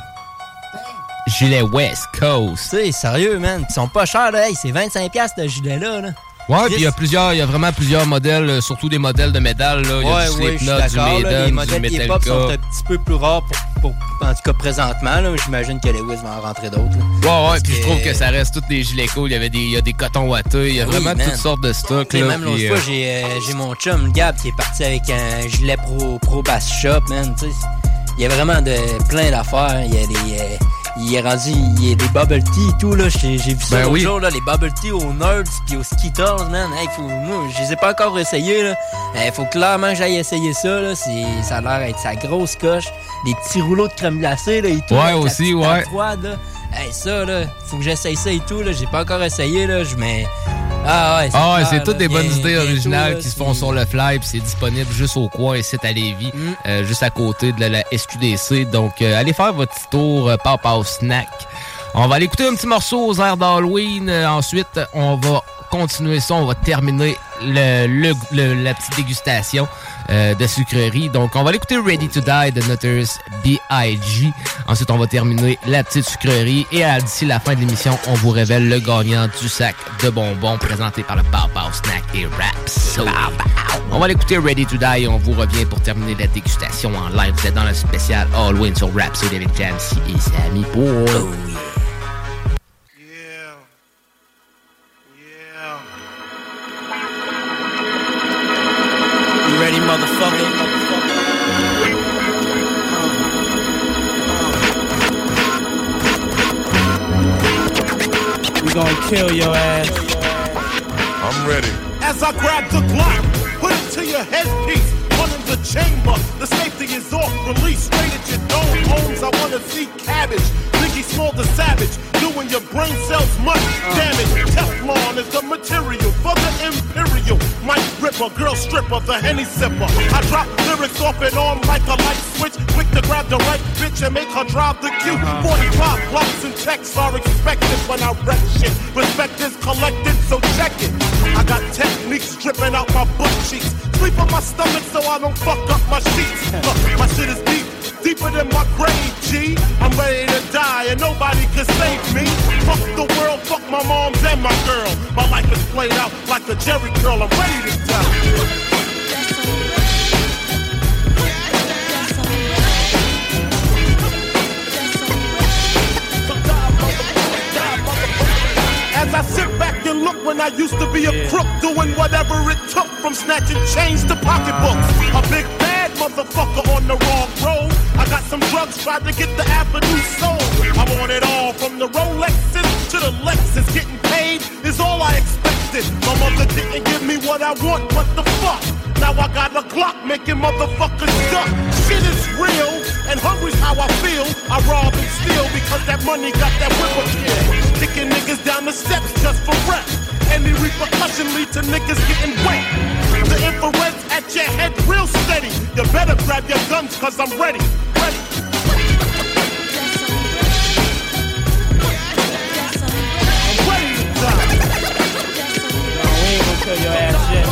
Gilet West Coast. Sais, sérieux, man. Ils sont pas chers, là. Hey, c'est 25$ piastres, ce gilet-là, là. Ouais, puis il y a plusieurs, il y a vraiment plusieurs modèles, euh, surtout des modèles de métal, là. Il y a Ouais, du ouais, Slipknot, du Maiden, Les modèles hip-hop sont un petit peu plus rares, pour, pour- en tout cas présentement. là. J'imagine que Lewis va en rentrer d'autres. Ouais, ouais, puis je trouve que ça reste tous des gilets cool. Il y avait des, il y a des cotons wattés, il y a Oui, vraiment man. toutes sortes de stocks, là. même l'autre fois, euh, j'ai euh, j'ai mon chum, Gab, qui est parti avec un gilet pro, pro bass shop, man. Tu sais, il y a vraiment de, plein d'affaires. Il y a des. euh, il est rendu. Il y a des bubble tea et tout, là. J'ai vu ça Ben l'autre oui. jour, là. Les bubble tea aux Nerds puis aux Skittles, man. Hey, faut, moi, je les ai pas encore essayés, là. Il faut clairement que j'aille essayer ça, là. C'est- Ça a l'air d'être sa grosse coche. Des petits rouleaux de crème glacée, là, et tout. Ouais, aussi, ouais. froide, là. Hey, ça, là, faut que j'essaye ça et tout, là. J'ai pas encore essayé, là. Je mets. Ah ouais, Ah ouais, c'est toutes des bonnes Bien- idées originales là, qui se font sur le fly, puis c'est disponible juste au coin ici à Lévis, Mm. euh, juste à côté de la, la SQDC. Donc, euh, allez faire votre petit tour euh, Papa Snack. On va aller écouter un petit morceau aux airs d'Halloween. Euh, ensuite, on va continuer ça, on va terminer le, le- le- la petite dégustation euh, de sucrerie. Donc, on va l'écouter Ready to Die de Notorious B.I.G. Ensuite, on va terminer la petite sucrerie. Et à- d'ici la fin de l'émission, on vous révèle le gagnant du sac de bonbons présenté par le Pow Pow Snack et Raps. On va l'écouter Ready to Die et on vous revient pour terminer la dégustation en live. Vous êtes dans le spécial Halloween sur Rhapsody avec Jamsey et Sammy Paul. Motherfucker? We gonna kill your ass. I'm ready. As I grab the Glock, put it to your headpiece. One in the chamber, the safety is off. Release straight at your dome. Homes, I wanna see cabbage. Biggie Small the savage, doing your brain cells much damage. Teflon is the material for the imperial. Mike Ripper, girl stripper, the Henny sipper. I drop lyrics off and on like a light switch. Quick to grab the right bitch and make her drive the cue. Uh-huh. 45 blocks and checks are expected when I wreck shit. Respect is collected, so check it. I got techniques dripping out my butt cheeks. Sleep on my stomach so I don't fuck up my sheets. Look, my shit is deep, deeper than my grave, G. I'm ready to die and nobody can save me. Fuck the world, fuck my moms and my girl. My life is played out like a Jerry curl. I'm ready to die. As I sit back and look when I used to be a crook, doing whatever it took from snatching chains to pocketbooks. A big bad motherfucker on the wrong road. I got some drugs, tried to get the avenue sold. I want it all from the Rolexes to the Lexus. Getting paid is all I expected. My mother didn't give me what I want, what the fuck? Now I got a clock making motherfuckers duck. Shit is real, and hungry's how I feel. I rob and steal because that money got that whip appeal. Kicking niggas down the steps just for rep. Any repercussion lead to niggas getting wet. The infrared's at your head real steady. You better grab your guns cause I'm ready. Ready. We ain't gonna kill your ass yet.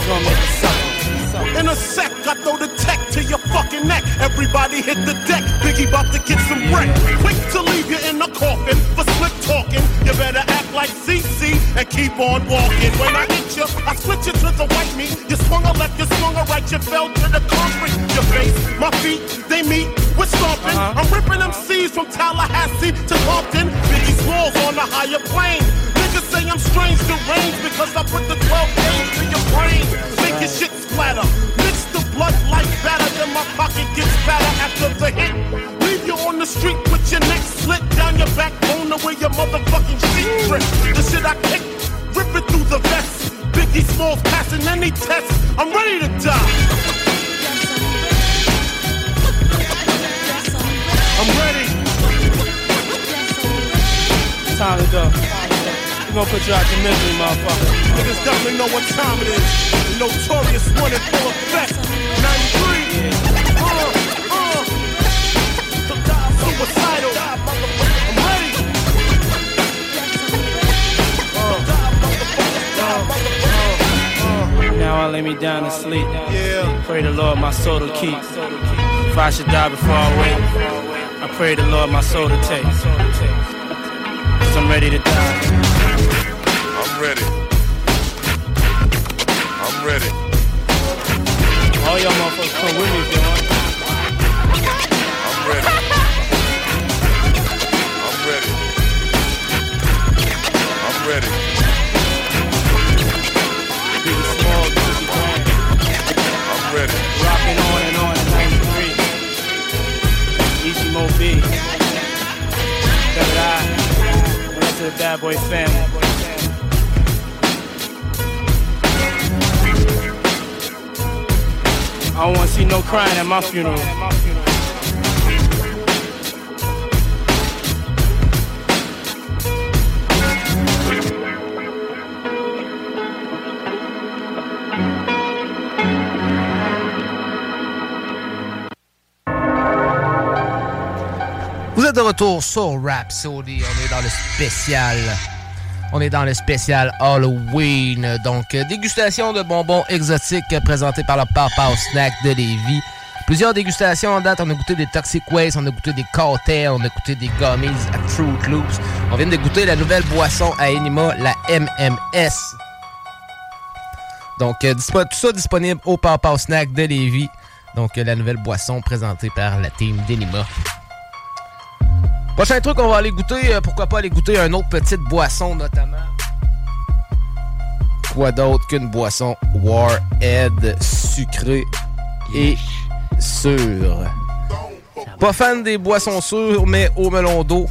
We gonna make. In a sec, I throw the tech to your fucking neck. Everybody hit the deck. Biggie about to get some wreck. Quick to leave you in the coffin for slick talking. You better act like CC and keep on walking. When I hit you, I switch you to the white meat. You swung a left, you swung a right, you fell to the concrete. Your face, my feet, they meet. We're stomping. Uh-huh. I'm ripping them C's from Tallahassee to Compton. Biggie Smalls on the higher plane. Niggas say I'm strange, deranged because I put the 12 gauge to your brain. Your shit splatter. Mix the blood like batter, then my pocket gets fatter after the hit. Leave you on the street with your neck slit down your backbone to where your motherfucking sheet drip. The shit I kick, rip it through the vest. Biggie Smalls passing any test. I'm ready to die. I'm ready. Time to go. We put you out your misery, motherfucker. Niggas definitely know what time it is. The notorious one in full effect. 93. Uh, uh. Suicidal. I'm ready. Now I lay me down to sleep. Yeah. Pray the Lord my soul to keep. If I should die before I wake, I pray the Lord my soul to take. Cause I'm ready to die. I'm ready. I'm ready. All y'all motherfuckers come with me if you want. Vous êtes de retour sur Rhapsody. On est dans le spécial On est dans le spécial Halloween. Donc, euh, dégustation de bonbons exotiques présentée par le Papa Snack de Lévis. Plusieurs dégustations en date. On a goûté des Toxic Waste, on a goûté des cocktails, on a goûté des gummies à Fruit Loops. On vient de goûter la nouvelle boisson à Enima, la MMS. Donc, euh, tout ça disponible au Papa Snack de Lévis. Donc, euh, la nouvelle boisson présentée par la team d'Enima. Prochain truc, on va aller goûter. euh, pourquoi pas aller goûter un autre petite boisson, notamment. Quoi d'autre qu'une boisson Warhead sucrée et sûre? Pas fan des boissons sûres, mais au melon d'eau.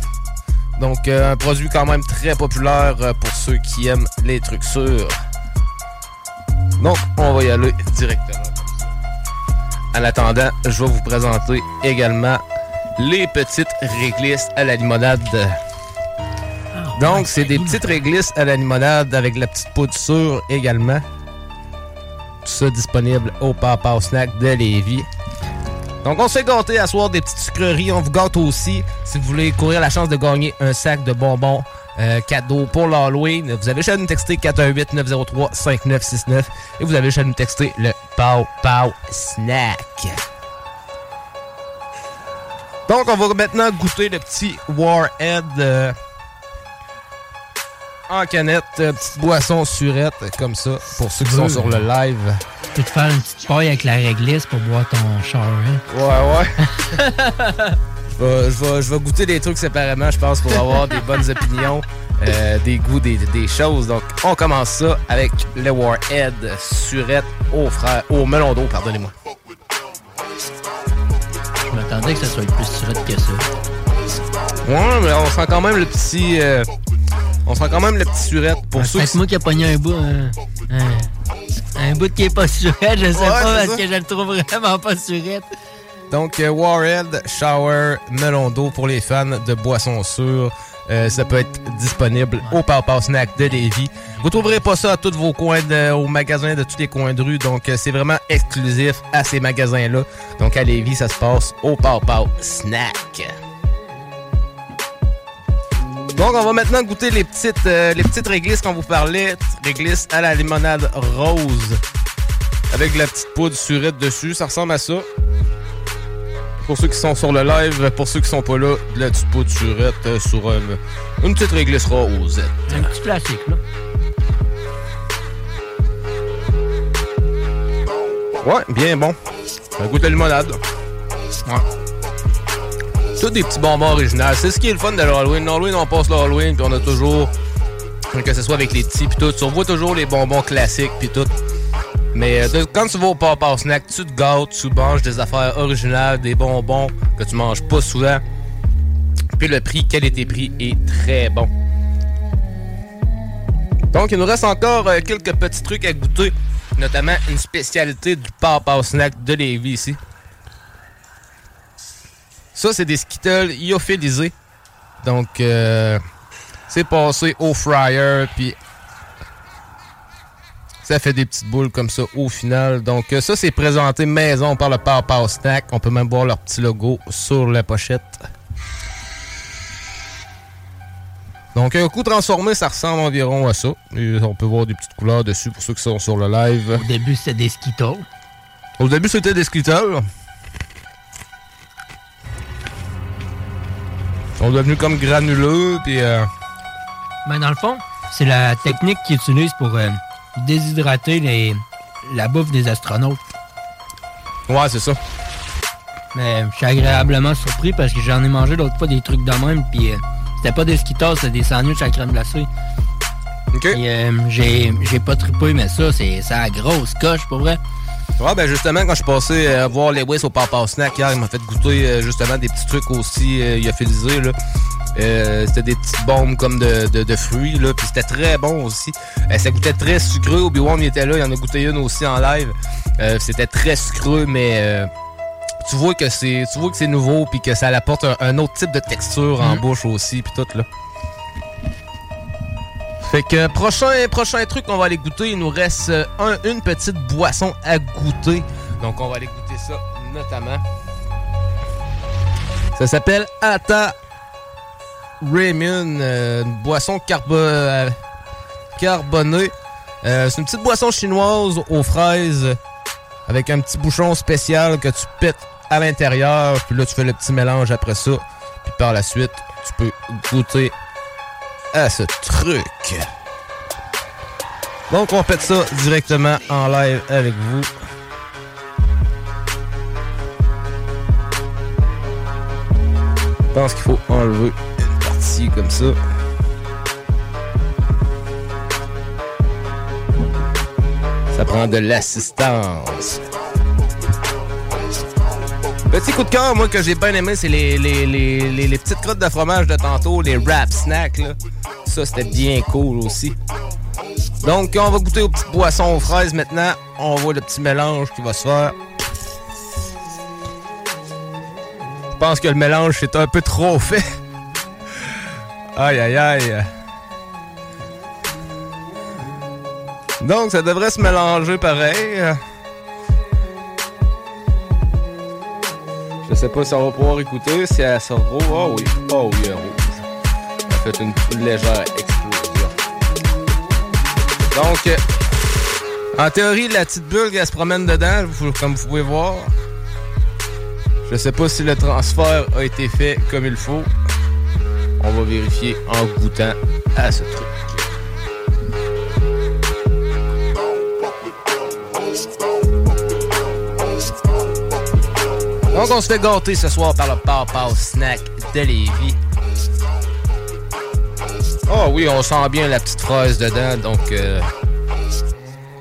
Donc, euh, un produit quand même très populaire euh, pour ceux qui aiment les trucs sûrs. Donc, on va y aller directement. En attendant, je vais vous présenter également les petites réglisses à la limonade. Donc, c'est des petites réglisses à la limonade avec la petite poudre sûre également. Tout ça disponible au Papa Snack de Lévis. Donc, on se fait gâter à soir des petites sucreries. On vous gâte aussi si vous voulez courir la chance de gagner un sac de bonbons euh, cadeau pour l'Halloween. Vous avez juste à nous texter 418-903-5969 et vous avez juste à nous texter le Pow Pow Snack. Donc, on va maintenant goûter le petit Warhead euh, en canette, euh, petite boisson surette, comme ça, pour ceux qui sont sur le live. Tu peux te faire une petite paille avec la réglisse pour boire ton char, hein? Ouais, ouais. je, vais, je vais- je vais goûter des trucs séparément, je pense, pour avoir des bonnes [laughs] opinions, euh, des goûts, des, des choses. Donc, on commence ça avec le Warhead surette au, frère, au melon d'eau, pardonnez-moi. M'attendais que ça soit plus surette que ça. Ouais, mais on sent quand même le petit... euh, on sent quand même le petit surette pour ceux C'est moi qui a pogné un bout, un, un, un bout qui est pas surette, je sais Ouais, pas, parce ça. que je le trouve vraiment pas surette. Donc, euh, Warhead Shower Melon d'eau pour les fans de boissons sûres. Euh, ça peut être disponible au Papa Snack de Lévis. Vous trouverez pas ça à tous vos coins, de, aux de tous les coins de rue. Donc, euh, c'est vraiment exclusif à ces magasins-là. Donc, à Lévis, ça se passe au Papa Snack. Donc, on va maintenant goûter les petites, euh, les petites réglisses qu'on vous parlait. Réglisses à la limonade rose. Avec la petite poudre surette dessus. Ça ressemble à ça. Pour ceux qui sont sur le live, pour ceux qui sont pas là, de la petite euh, sur euh, une petite réglisse rose. Un petit classique, là. Ouais, bien bon. Un goût de limonade. Ouais. Tous des petits bonbons originaux. C'est ce qui est le fun de l'Halloween. L'Halloween, on passe l'Halloween, puis on a toujours, que ce soit avec les petits, puis tout, tu revois toujours les bonbons classiques, puis tout. Mais euh, quand tu vas au Papa Snack, tu te gâtes, tu manges des affaires originales, des bonbons que tu manges pas souvent. Puis le prix, qualité-prix, est très bon. Donc, il nous reste encore euh, quelques petits trucs à goûter, notamment une spécialité du Papa Snack de Lévis ici. Ça, c'est des Skittles lyophilisés. Donc, euh, c'est passé au fryer, puis ça fait des petites boules comme ça au final. Donc, euh, ça, c'est présenté maison par le Papa Snack. On peut même voir leur petit logo sur la pochette. Donc, un coup transformé, ça ressemble environ à ça. Et on peut voir des petites couleurs dessus pour ceux qui sont sur le live. Au début, c'était des Skittles. Au début, c'était des Skittles. Ils sont devenus comme granuleux, puis... euh, Mais dans le fond, c'est la technique qu'ils utilisent pour euh, déshydrater les, la bouffe des astronautes. Ouais, c'est ça. Mais je suis agréablement surpris parce que j'en ai mangé l'autre fois des trucs de même, puis euh, c'était pas des Skittles, c'était des sandwichs à crème glacée. OK. Euh, j'ai, j'ai pas trippé, mais ça, c'est ça a grosse coche, pour vrai. Ouais, ben justement, quand je suis passé euh, voir les Wiss au Papa Snack hier, il m'a fait goûter euh, justement des petits trucs aussi euh, lyophilisés, là. Euh, c'était des petites bombes comme de, de- de fruits, là, puis c'était très bon aussi. Euh, ça goûtait très sucreux. Obi-Wan il était là, il en a goûté une aussi en live. Euh, c'était très sucreux, mais tu vois que c'est tu vois que c'est nouveau, puis que ça apporte un, un autre type de texture en Mhm. bouche aussi, puis tout, là. Fait que prochain, prochain truc qu'on va aller goûter, il nous reste un, une petite boisson à goûter. Donc on va aller goûter ça notamment. Ça s'appelle Ata Raymond, euh, une boisson carbo carbonée. Euh, c'est une petite boisson chinoise aux fraises avec un petit bouchon spécial que tu pètes à l'intérieur. Puis là, tu fais le petit mélange après ça. Puis par la suite, tu peux goûter à ce truc. Donc, on pète ça directement en live avec vous. Je pense qu'il faut enlever comme ça. Ça prend de l'assistance. Petit coup de cœur, moi, que j'ai bien aimé, c'est les, les, les, petites crottes de fromage de tantôt, les wrap snacks. Là. Ça, c'était bien cool aussi. Donc, on va goûter aux petites boissons aux fraises maintenant. On voit le petit mélange qui va se faire. Je pense que le mélange est un peu trop fait. Aïe, aïe, aïe. Donc, ça devrait se mélanger pareil. Je sais pas si on va pouvoir écouter, si elle sort rose. Oh oui, oh oui, rose. Elle a fait une, une légère explosion. Donc, euh, en théorie, la petite bulle, elle se promène dedans, comme vous pouvez voir. Je sais pas si le transfert a été fait comme il faut. On va vérifier en goûtant à ce truc. Donc, on se fait gâter ce soir par le Pow Snack de Lévis. Oh oui, on sent bien la petite fraise dedans, donc euh,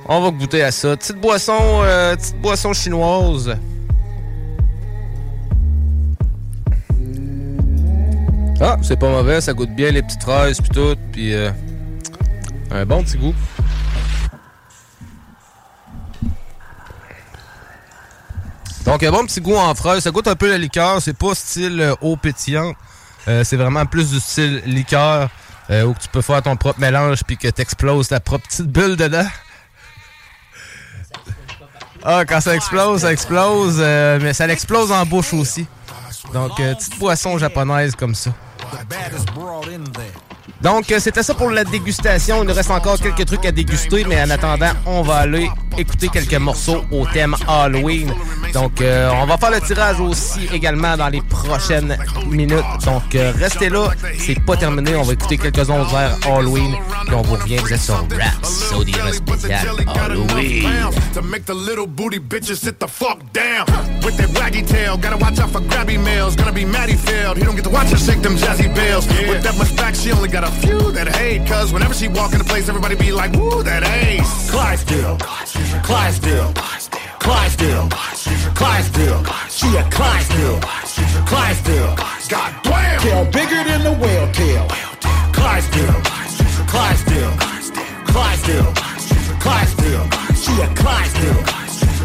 on va goûter à ça. Petite boisson, euh, petite boisson chinoise. Ah, c'est pas mauvais, ça goûte bien les petites fraises puis tout, puis euh, un bon petit goût. Donc, un bon petit goût en fraise. Ça goûte un peu la liqueur. C'est pas style euh, eau pétillante. Euh, c'est vraiment plus du style liqueur où tu peux faire ton propre mélange puis que t'exploses ta propre petite bulle dedans. Ah, quand ça explose, ça explose. mais ça l'explose en bouche aussi. Donc, petite boisson japonaise comme ça. the baddest broad in there. Donc, euh, c'était ça pour la dégustation. Il nous reste encore quelques trucs à déguster, mais en attendant, on va aller écouter quelques morceaux au thème Halloween. Donc, euh, on va faire le tirage aussi également dans les prochaines minutes. Donc, euh, restez là. C'est pas terminé. On va écouter quelques-uns vers Halloween. Puis on vous revient. Vous êtes sur Rap Halloween. A few that hate. Cause whenever she walk in the place, everybody be like, woo, that ace. Clydesdale, Clydesdale, Clydesdale, Clydesdale. She a Clydesdale, Clydesdale. God damn. Tail bigger than the whale tail. Clydesdale, Clydesdale, Clydesdale, Clydesdale. She a Clydesdale,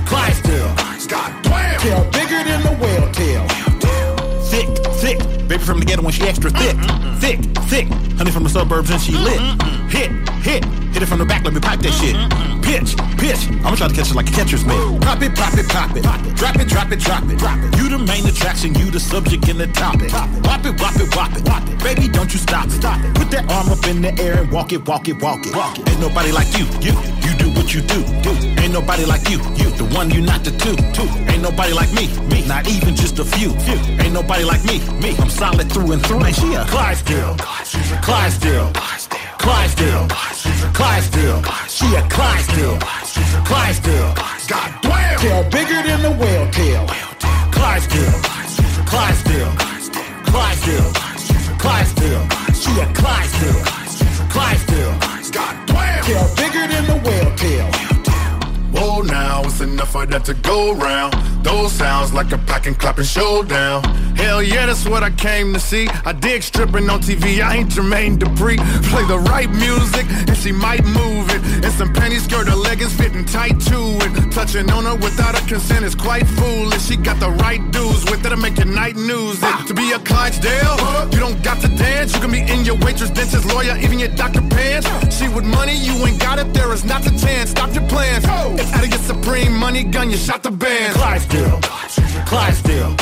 Clydesdale. God damn. Tail bigger than the whale tail. From the ghetto when she extra thick. Thick, thick. Honey from the suburbs and she lit. Hit, hit. Hit it from the back, let me pipe that shit. Pitch, pitch. I'ma try to catch it like a catcher's mitt. Pop it, pop it, pop it. Drop it, drop it, drop it. Drop it. You the main attraction, you the subject and the topic. Wop it, wop it, wop it. pop it. Baby, don't you stop it. Put that arm up in the air and walk it, walk it, walk it. Walk it. Ain't nobody like you, you. You what you do, do. Ain't nobody like you, you. The one you not the two, two. Ain't nobody like me, me. Not even just a few, few. Ain't nobody like me, me. I'm solid through and through. Man, she a Clydesdale, Clydesdale, Clydesdale, Clydesdale. She a Clydesdale, Clydesdale. God damn. Tail bigger than the whale tail. Clydesdale, Clydesdale, Clydesdale, Clydesdale. She a Clydesdale, Clydesdale. God damn. Tail bigger than the whale tail. Whoa, now it's enough for that to go round. Those sounds like a pack and clapping showdown. Hell yeah, that's what I came to see. I dig stripping on TV, I ain't Jermaine Dupri. Play the right music, and she might move it. And some penny skirt or leggings fitting tight to it. Touching on her without her consent is quite foolish. She got the right dudes with her to make your night news. It. To be a Clydesdale, you don't got to dance. You can be in your waitress, dentist, lawyer, even your doctor pants. She with money, you ain't got it, there is not a chance. Stop your plans. It's out of your supreme money gun, you shot the band. Clydesdale, Clydesdale,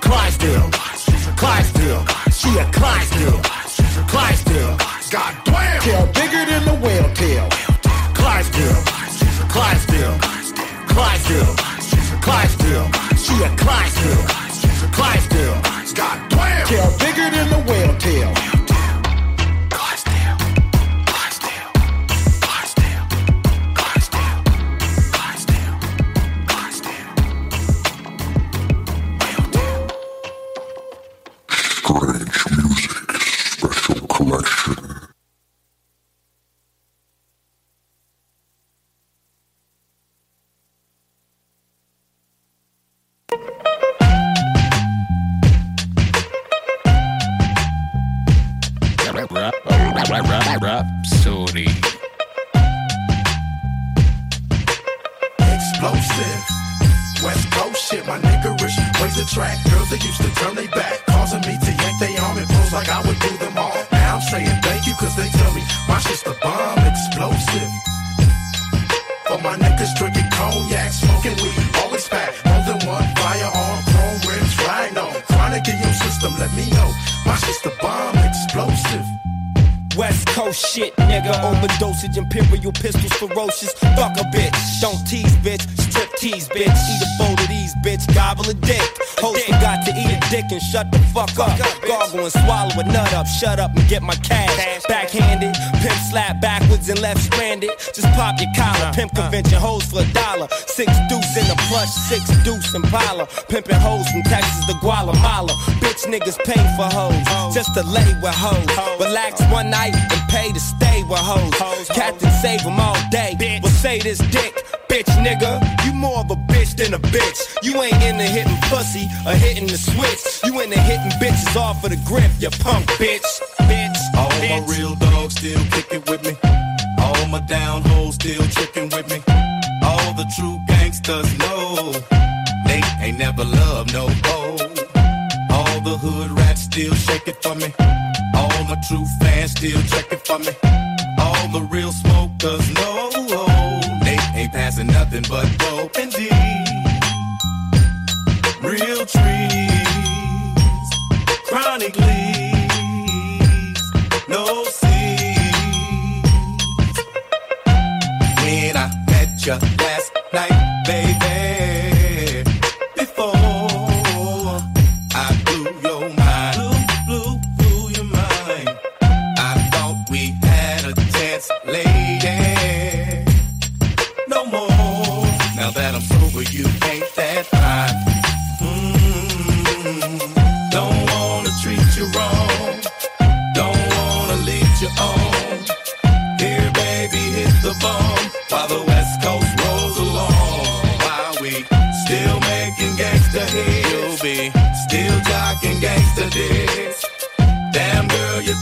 Clydesdale, Clydesdale. She a Clydesdale, Clydesdale. God damn. Tail bigger than the whale tail. Clydesdale, Clydesdale, Clydesdale, Clydesdale. She a Clydesdale, Clydesdale. God damn. Tail bigger shut the fuck up. Gargle and swallow a nut up. Shut up and get my cash. Backhanded. Pimp slap backwards and left stranded. Just pop your collar. Pimp convention hoes for a dollar. Six deuce in a plush, six deuce in Pala. Pimping hoes from Texas to Guatemala. Bitch niggas pay for hoes. Just to lay with hoes. Relax one night and pay to stay with hoes. Captain save them all day. Well, say this dick, bitch nigga. You more of than a bitch. You ain't into hitting pussy or hitting the switch. You into hitting bitches off of the grip, you punk bitch. Bitch. All my real dogs still kicking with me. All my down hoes still tricking with me. All the true gangsters know they ain't never loved no hoe. All the hood rats still shake it for me. All my true fans still check it for me. All the real smokers know they ain't passing nothing but dope and D. chronic leaves, no seeds. When I met you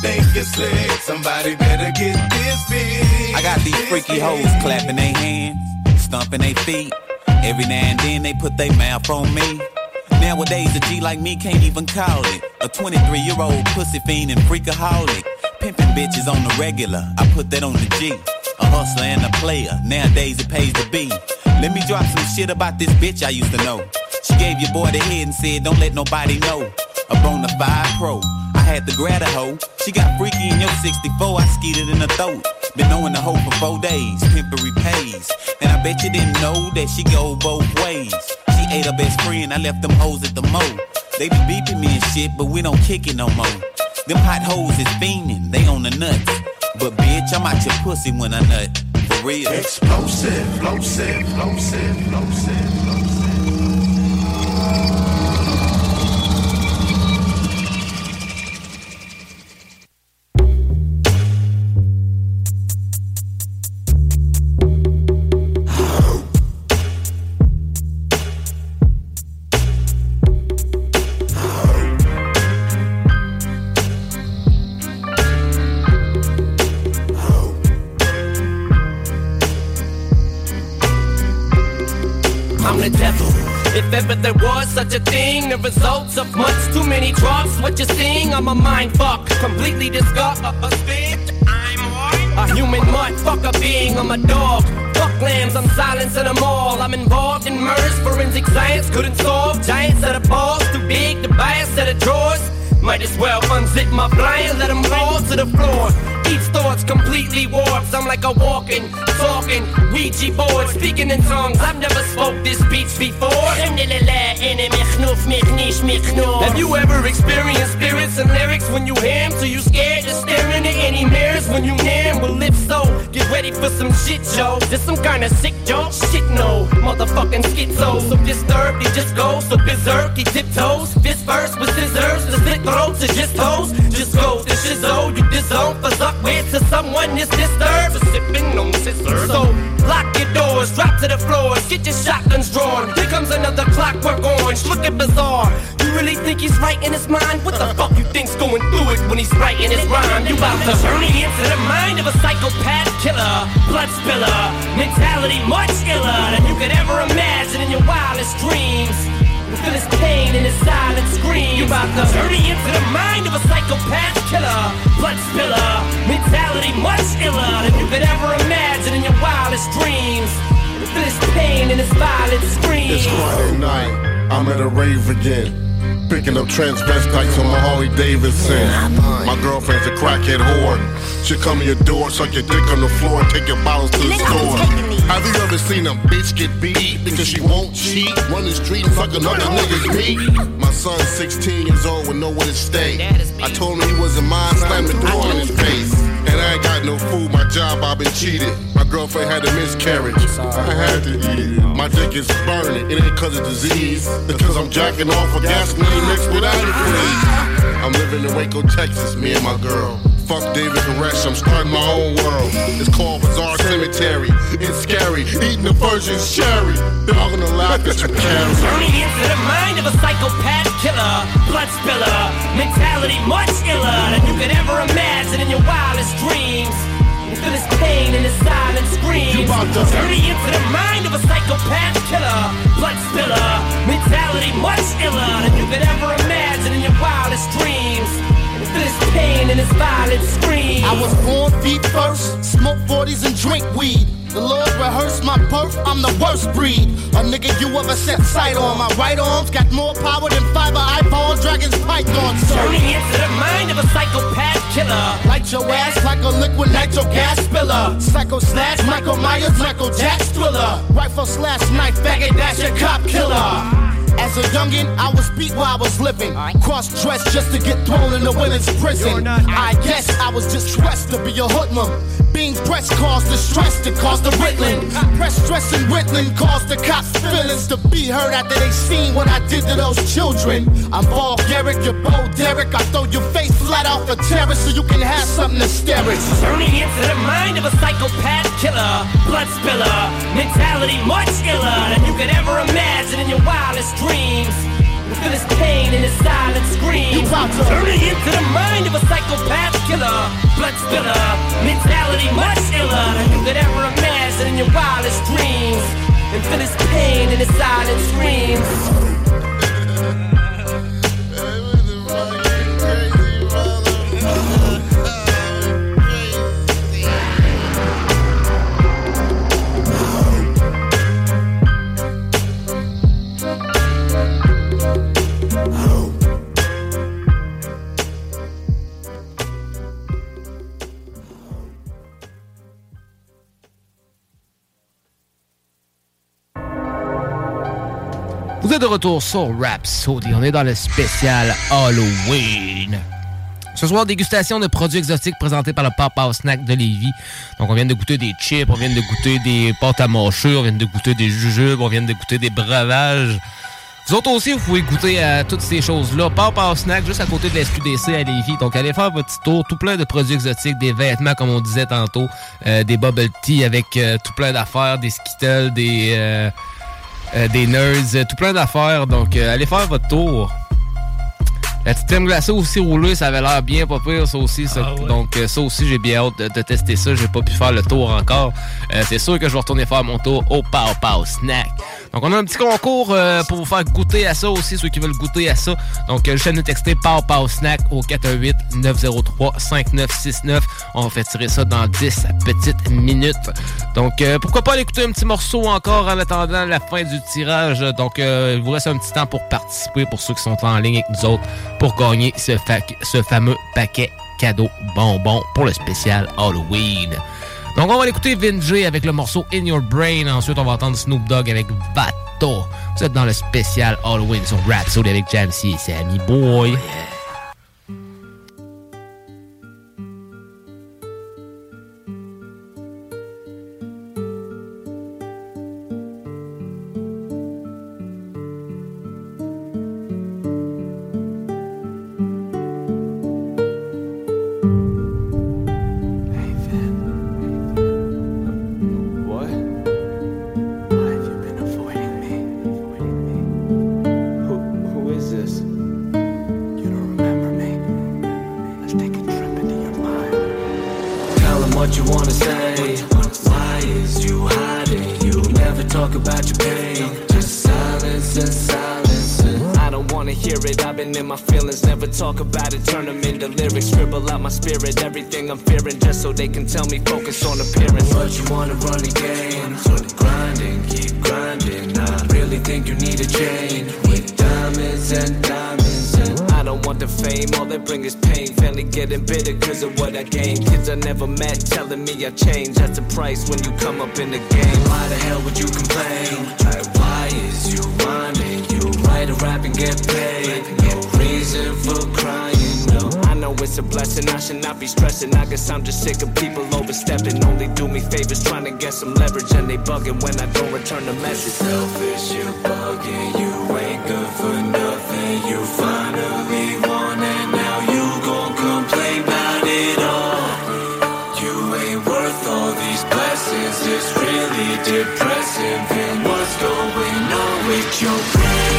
think slick? Somebody better get this big. I got these freaky hoes clapping their hands, stomping their feet. Every now and then they put their mouth on me. Nowadays, a G like me can't even call it. A 23 year old pussy fiend and freakaholic. Pimping bitches on the regular, I put that on the G. A hustler and a player, nowadays it pays to be. Let me drop some shit about this bitch I used to know. She gave your boy the head and said, Don't let nobody know. A bona fide pro. Had to grab a hoe. She got freaky in your 64, I skeeted in her throat. Been knowing the hoe for four days, pimpery pays. And I bet you didn't know that she go both ways. She ate her best friend, I left them hoes at the mo. They be beeping me and shit, but we don't kick it no more. Them hot hoes is fiending, they on the nuts. But bitch, I'm out your pussy when I nut. For real. Explosive, explosive, explosive, explosive. I'm Might as well unzip my blind, let them fall to the floor. Each thought's completely warped. I'm like a walking, talking Ouija board, speaking in tongues. I've never spoke this speech before. Have you ever experienced spirits and lyrics when you hear 'em? So you scared to stare into any mirrors when you near 'em? Well, if so, get ready for some shit, Joe. This some kind of sick joke? Shit, no. Motherfucking schizo. So disturbed, he just goes so berserk, he tiptoes. This verse with scissors, the slit throats are just toes. Just go to shizzo, you disown, for up with to someone is disturbed. For sipping on scissors. So lock your doors, drop to the floors, get your shotguns drawn. Here comes another clockwork orange, looking bizarre. You really think he's right in his mind? What the fuck you think's going through it when he's writing his rhyme? You about to turn me into the mind of a psychopath killer, blood spiller, mentality much iller than you could ever imagine in your wildest dreams. You feel his pain in his silent scream. You about to turn me into the mind of a psychopath killer, blood spiller, mentality much iller than you could ever imagine in your wildest dreams. You feel his pain in his violent scream. It's Friday night. I'm at a rave again. Picking up transvestites on my Harley Davidson. My girlfriend's a crackhead whore. She come to your door, suck your dick on the floor, and take your bottles to the store. Have you ever seen a bitch get beat because she won't cheat? Run the street and fuck another nigga's meat. My son's 16 years old with nowhere to stay. I told him he wasn't mine, slammed the door in his face. And I ain't got no food, my job, I've been cheated. My girlfriend had a miscarriage. I had to eat it. My dick is burning, it ain't cause of disease. It's cause I'm jacking off a gasoline mixed with antifreeze. I'm living in Waco, Texas, me and my girl. Fuck David Koresh, I'm starting my own world. It's called Bizarre Cemetery. It's scary, eating the Persian cherry. They're all gonna laugh at you, Carrie. Turning into the mind of a psychopath killer, blood spiller, mentality much iller than you could ever imagine in your wildest dreams. Feel his pain in his silent screams. You about to- Turning into the mind of a psychopath killer, blood spiller, mentality much iller than you could ever imagine in your wildest dreams. Feel his pain in his violent screams. I was born feet first, smoke 40s and drink weed. The Lord rehearsed my birth, I'm the worst breed. A nigga you ever set sight on. My right arm's got more power than fiber iPod, dragons, pythons. Turning into the mind of a psychopath killer. Light your ass like a liquid nitro gas spiller. Psycho slash Michael Myers, Michael Jack's thriller. Rifle slash knife faggot, that's your cop killer. As a youngin', I was beat while I was living. Cross dressed just to get thrown in the women's prison. I guess I was just dressed to be a hoodlum. Being pressed caused the stress that caused the riddling. Press stress and riddling caused the cops' feelings to be hurt after they seen what I did to those children. I'm Paul Garrick, you're Bo Derek. I throw your face flat off a terrace so you can have something to stare at. Turning into the mind of a psychopath killer, blood spiller, mentality much iller than you could ever imagine in your wildest dreams. You feel his pain in his silent screams. You about to- Turning into the mind of a psychopath killer, blood spiller, mentality much iller than you could ever imagine in your wildest dreams. And feel his pain in his silent screams. De retour sur Rhapsody. On est dans le spécial Halloween. Ce soir, dégustation de produits exotiques présentés par le Papa Snack de Lévis. Donc, on vient de goûter des chips, on vient de goûter des pâtes à mâcher, on vient de goûter des jujubes, on vient de goûter des breuvages. Vous autres aussi, vous pouvez goûter à toutes ces choses-là. Papa Snack, juste à côté de la SQDC à Lévis. Donc, allez faire votre petit tour. Tout plein de produits exotiques, des vêtements, comme on disait tantôt, euh, des bubble tea avec euh, tout plein d'affaires, des Skittles, des... euh, euh, des nerds, euh, tout plein d'affaires. Donc, euh, allez faire votre tour. La petite crème glacée aussi roulée, ça avait l'air bien pas pire, ça aussi. ça. Donc, euh, ça aussi, j'ai bien hâte de, de tester ça. J'ai pas pu faire le tour encore. Euh, c'est sûr que je vais retourner faire mon tour au Pow Pow Snack. Donc, on a un petit concours euh, pour vous faire goûter à ça aussi, ceux qui veulent goûter à ça. Donc, euh, juste à nous texter Pow Snack au 418-903-5969. On va faire tirer ça dans 10 petites minutes. Donc, euh, pourquoi pas aller écouter un petit morceau encore en attendant la fin du tirage. Donc, euh, il vous reste un petit temps pour participer, pour ceux qui sont en ligne avec nous autres, pour gagner ce, ce fameux paquet cadeau bonbon pour le spécial Halloween. Donc, on va l'écouter Vinjay avec le morceau In Your Brain. Ensuite, on va entendre Snoop Dogg avec Vato. Vous êtes dans le spécial Halloween sur Rhapsody avec Jamsey et Sammy Boy. What? Bring is pain. Family getting bitter cause of what I gained. Kids I never met telling me I changed. That's the price when you come up in the game. Why the hell would you complain? Why is you whining? You write a rap and get paid. No reason for crying. No, I know it's a blessing. I should not be stressing. I guess I'm just sick of people overstepping. Only do me favors trying to get some leverage. And they bugging when I don't return the message. Selfish, you bugging. You ain't good for nothing. You finally won and depressing. And what's going on with your brain?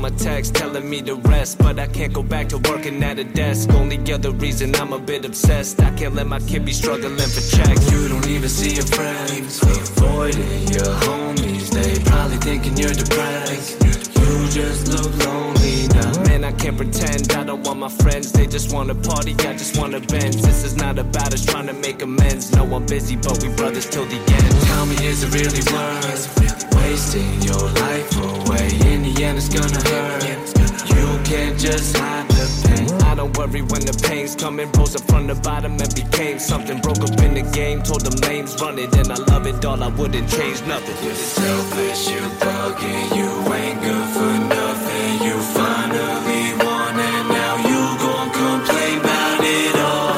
My text telling me to rest, but I can't go back to working at a desk. Only other reason I'm a bit obsessed. I can't let my kid be struggling for checks. You don't even see your friends, avoiding your homies. They probably thinking you're depressed. You just look lonely now. Man, I can't pretend I don't want my friends. They just wanna party, I just wanna bend. This is not about us trying to make amends. No, I'm busy, but we brothers till the end. Tell me, is it really worth wasting your life away? End, it's gonna hurt. You can't just hide the pain. I don't worry when the pain's coming. Rose up from the bottom and became something. Broke up in the game, told them lames run it, and I love it all. I wouldn't change nothing. You're selfish, you bugging, you ain't good for nothing. You finally won, and now you gon' complain about it all.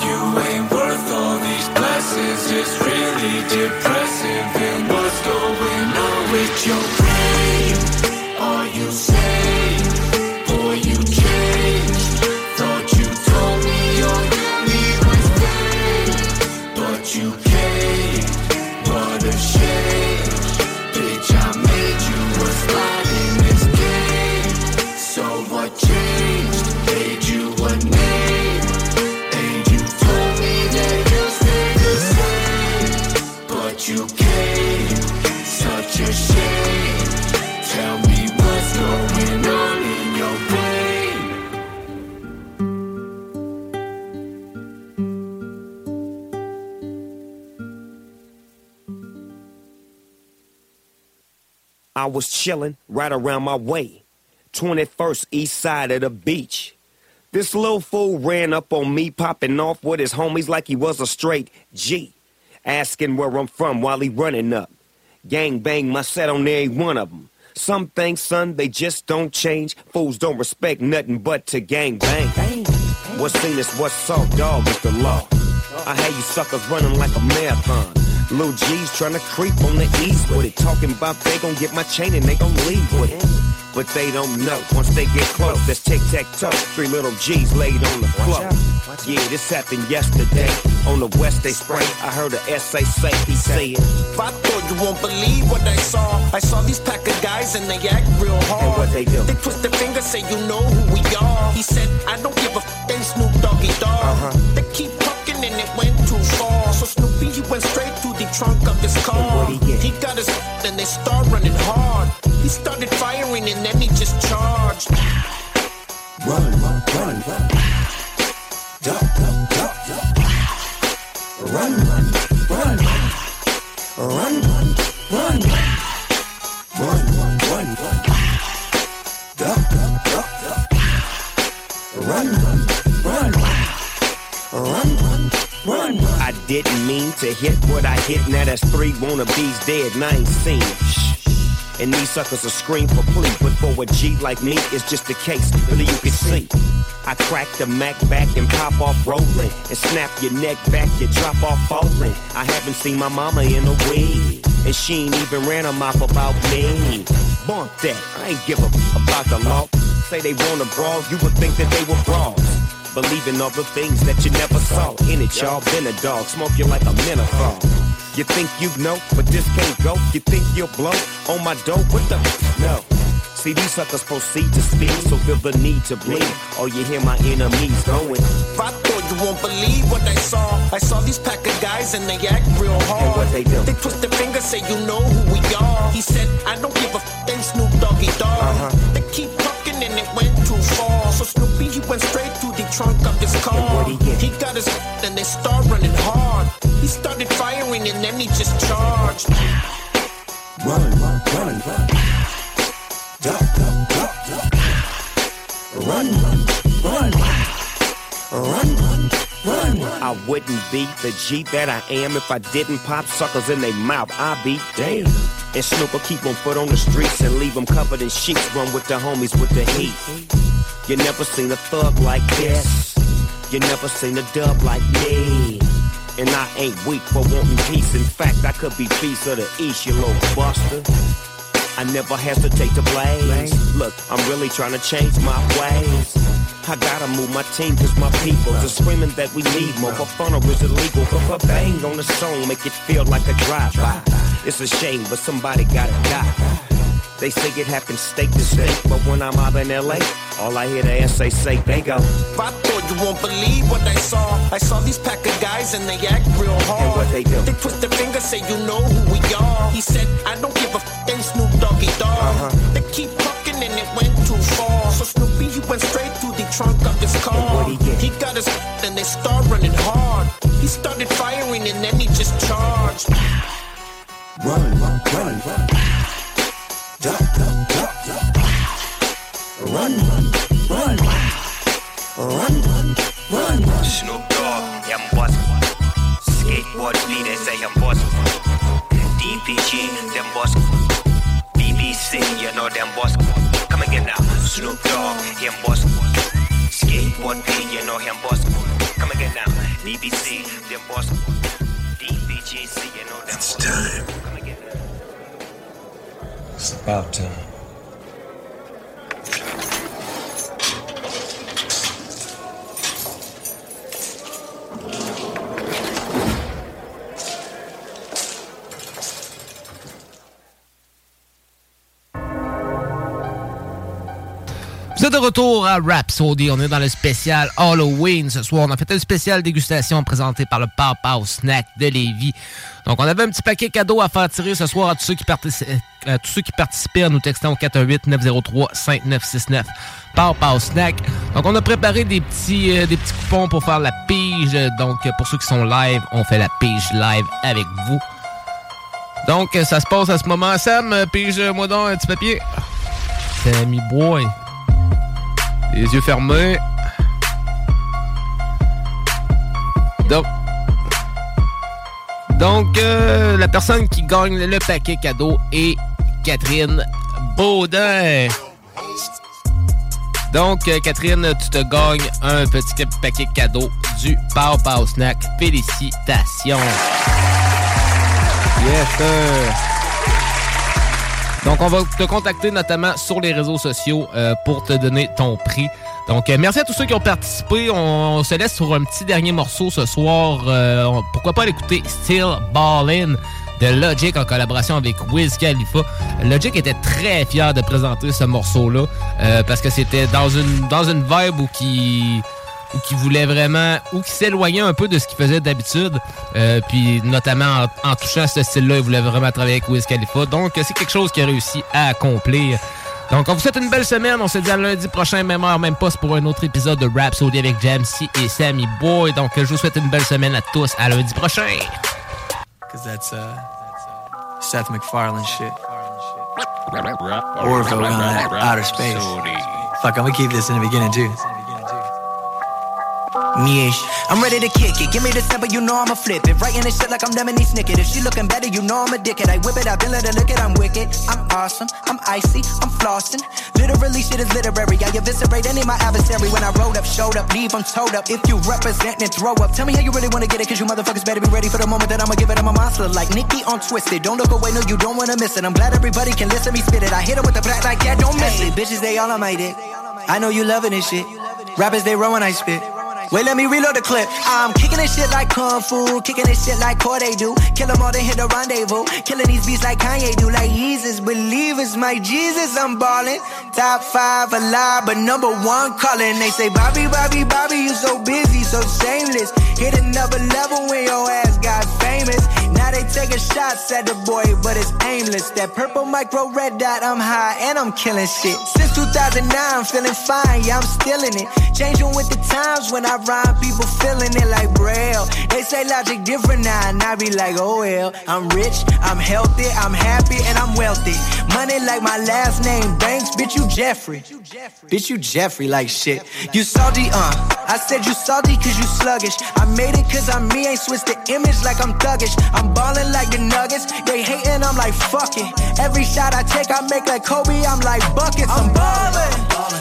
You ain't worth all these blessings. It's really depressing. And what's going on with your I was chillin' right around my way. 21st east side of the beach. This little fool ran up on me, popping off with his homies like he was a straight G. Asking where I'm from while he running up. Gang bang my set on every one of them. Some things, son, they just don't change. Fools don't respect nothing but to gang bang. What's seen is what's saw, dog is the law. I had you suckers running like a marathon. Little G's trying to creep on the east with it. Talking about they gon' get my chain and they gon' leave with it. But they don't know. Once they get close, that's tic tac toe. Three little G's laid on the floor. Yeah, this happened yesterday. On the west they spray. I heard a SA say he said. I thought you won't believe what I saw. I saw these pack of guys and they act real hard. And what they do? They twist their finger, say you know who we are. He said, I don't give a f- they Snoop Doggy Dogg. Uh-huh. They keep talking and it went too far. Trunk of his car. He got his [laughs] and they start running hard. He started firing and then he just charged. Run, run, run, run. Duck, duck, duck, duck. Run, run, run. Run, run, run. Run, run, run, run. Duck, duck, duck, duck. Run, run, run. Didn't mean to hit what I hit. Now that's three wannabes dead and I ain't seen. Shh. And these suckers will scream for plea. But for a G like me, it's just a case. Really, you can see. I crack the Mac back and pop off rolling. And snap your neck back, you drop off falling. I haven't seen my mama in a week. And she ain't even ran her mouth about me. Bump that, I ain't give a about the law. Say they wanna brawl, you would think that they were brawls. Believing all the things that you never saw. In it, y'all been a dog, smoking like a menthol. You think you know, but this can't go. You think you'll blow on my dough? What the? No. See, these suckers proceed to speak, so feel the need to bleed. Or you hear my enemies going. I thought you won't believe what I saw. I saw these pack of guys and they act real hard. And what they do? They twist their finger, say you know who we are. He said, I don't give a f- they Snoop Doggy Dogg. Uh-huh. They keep talking and it went too far. So Snoopy, he went straight trunk of his car. He got his [laughs] and they start running hard. He started firing and then he just charged. Run, run, run, run. Duck, duck, duck, duck. Run, run, run. Run, run, run. I wouldn't be the G that I am if I didn't pop suckers in their mouth. I'd be damn. And Snooper keep on foot on the streets and leave them covered in sheets. Run with the homies with the heat. You never seen a thug like this. You never seen a dub like me. And I ain't weak for wanting peace. In fact, I could be peace of the east, you little buster. I never hesitate to blaze. Look, I'm really trying to change my ways. I gotta move my team cause my people are screaming that we need more. For fun or is illegal? But for bang on the song, make it feel like a drive-by. It's a shame, but somebody gotta die. They say it happens state to state, but when I'm out in LA, all I hear the SA say, they go. I thought you won't believe what I saw. I saw these pack of guys and they act real hard. And what they do? They twist their finger, say you know who we are. He said, I don't give a f- they Snoop Doggy Dogg. Uh-huh. They keep talking and it went too far. So Snoopy, he went straight through the trunk of his car. And what He get? he got his and they start running hard. He started firing and then he just charged. Run, run, run, run. Duck, duck, duck. Run, run, run. Run, run, run. Snoop Dogg, I'm bustin'. Skateboard they say I'm bustin'. DPG, them bustin'. BBC, you know them bustin'. Come again now. Snoop Dogg, him bustin'. Skateboard beat, you know him bustin'. Come again now. BBC, them bustin'. DPGC, you know them It's time. It's about time. Vous êtes de retour à Rhapsody. On est dans le spécial Halloween ce soir. On a fait un spécial dégustation présenté par le Papa Snack de Lévis. Donc, on avait un petit paquet cadeau à faire tirer ce soir à tous ceux qui, partici- euh, à tous ceux qui participaient à nous textant au 418-903-5969. Papa Snack. Donc, on a préparé des petits, euh, des petits coupons pour faire la pige. Donc, pour ceux qui sont live, on fait la pige live avec vous. Donc, euh, ça se passe à ce moment. Sam, euh, pige-moi donc un petit papier. Sammy Boy. Les yeux fermés. Donc, donc euh, la personne qui gagne le paquet cadeau est Catherine Baudin. Donc, euh, Catherine, tu te gagnes un petit paquet cadeau du Pow Pow Snack. Félicitations. Yes, sir. Donc, on va te contacter notamment sur les réseaux sociaux euh, pour te donner ton prix. Donc, euh, merci à tous ceux qui ont participé. On, se laisse sur un petit dernier morceau ce soir. Euh, on- pourquoi pas l'écouter? Still Ballin' de Logic en collaboration avec Wiz Khalifa. Logic était très fier de présenter ce morceau-là euh, parce que c'était dans une, dans une vibe où qui ou qui voulait vraiment, ou qui s'éloignait un peu de ce qu'il faisait d'habitude. Euh, puis notamment en, en touchant ce style-là, il voulait vraiment travailler avec Wiz Khalifa. Donc c'est quelque chose qu'il a réussi à accomplir. Donc on vous souhaite une belle semaine. On se dit à lundi prochain, même heure, même poste pour un autre épisode de Rhapsody avec Jamsey et Sammy Boy. Donc je vous souhaite une belle semaine à tous. À lundi prochain. Cause that's uh Seth MacFarlane shit. Orville going out outer space. Fuck, I'm gonna keep this in the beginning too. I'm ready to kick it. Give me the sample, you know I'ma flip it. Writing this shit like I'm Lemony Snicket. If she looking better, you know I'm a dickhead. I whip it, I been let her look it, I'm wicked. I'm awesome, I'm icy, I'm flossing. Literally, shit is literary. I eviscerate any my adversary when I rolled up, showed up, leave them towed up. If you represent, then throw up. Tell me how you really wanna get it, cause you motherfuckers better be ready for the moment that I'ma give it. I'm a monster like Nicki on Twisted. Don't look away, no, you don't wanna miss it. I'm glad everybody can listen me spit it. I hit it with the black like, yeah, don't miss it. Bitches, they all on my dick. I know you loving this shit. Rappers, they run when I spit. Wait, let me reload the clip. I'm kicking this shit like Kung Fu, kicking this shit like Corday do. Kill them all, then hit the rendezvous. Killing these beats like Kanye do. Like Jesus, believers, my Jesus, I'm ballin'. Top five alive, but number one callin'. They say, Bobby, Bobby, Bobby, you so busy, so shameless. Hit another level when your ass got famous. Now they taking shots at the boy, but it's aimless. That purple micro red dot, I'm high and I'm killing shit. Since 2009, I'm feeling fine, yeah, I'm still in it. Changing with the times when I rhyme, people feeling it like braille. They say logic different now, and I be like, oh well. I'm rich, I'm healthy, I'm happy, and I'm wealthy. Money like my last name, Banks, bitch, you Jeffrey. Bitch, you Jeffrey like shit. You salty, uh. I said you salty cause you sluggish. I made it cause I'm me, ain't switched the image like I'm thuggish. I'm ballin' like the nuggets. They hating, I'm like, fuck it. Every shot I take, I make like Kobe, I'm like buckets. I'm ballin'.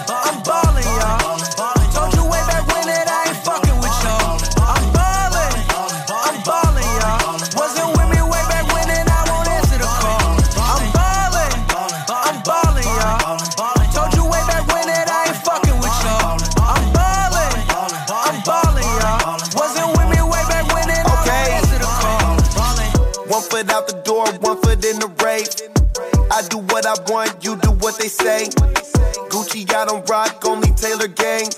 I'm ballin'. They say. Gucci, I don't rock, only Taylor gang.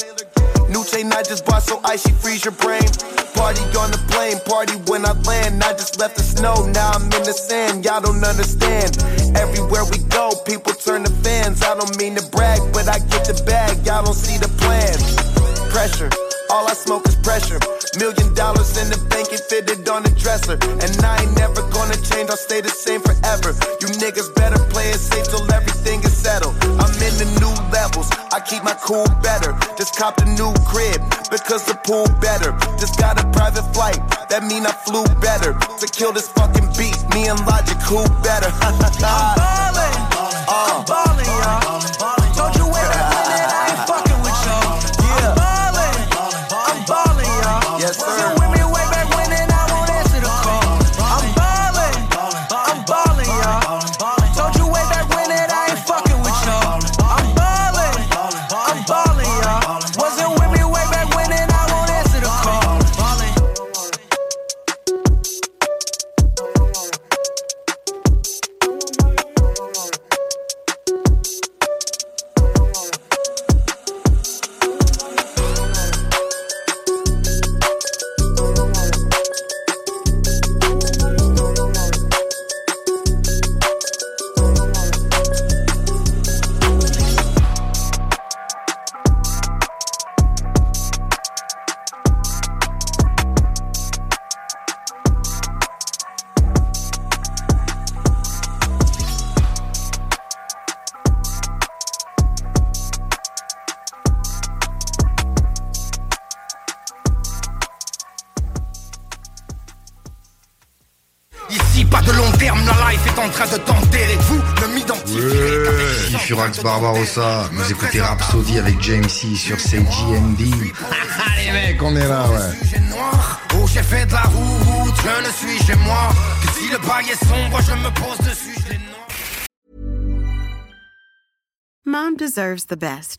New chain I just bought so icy freeze your brain. Party on the plane, party when I land. I just left the snow, now I'm in the sand. Y'all don't understand. Everywhere we go, people turn to fans. I don't mean to brag, but I get the bag. Y'all don't see the plan. Pressure. All I smoke is pressure. Million dollars in the bank and fitted on the dresser. And I ain't never gonna change, I'll stay the same forever. You niggas cool better. Just copped a new crib because the pool better. Just got a private flight, that mean I flew better. To kill this fucking beat, me and Logic, who better? [laughs] I'm ballin', I'm ballin', y'all. Told you way back when I ain't fucking with y'all. Yeah. I'm ballin', I'm ballin', y'all. Yes, sir. Barbarossa. Vous écoutez Rhapsody avec James C sur CGMD. [laughs] Allez mec, on est là, ouais. noir où j'ai fait de la route, je ne suis chez moi que si le bail est sombre, je me pose dessus, je les Mom deserves the best,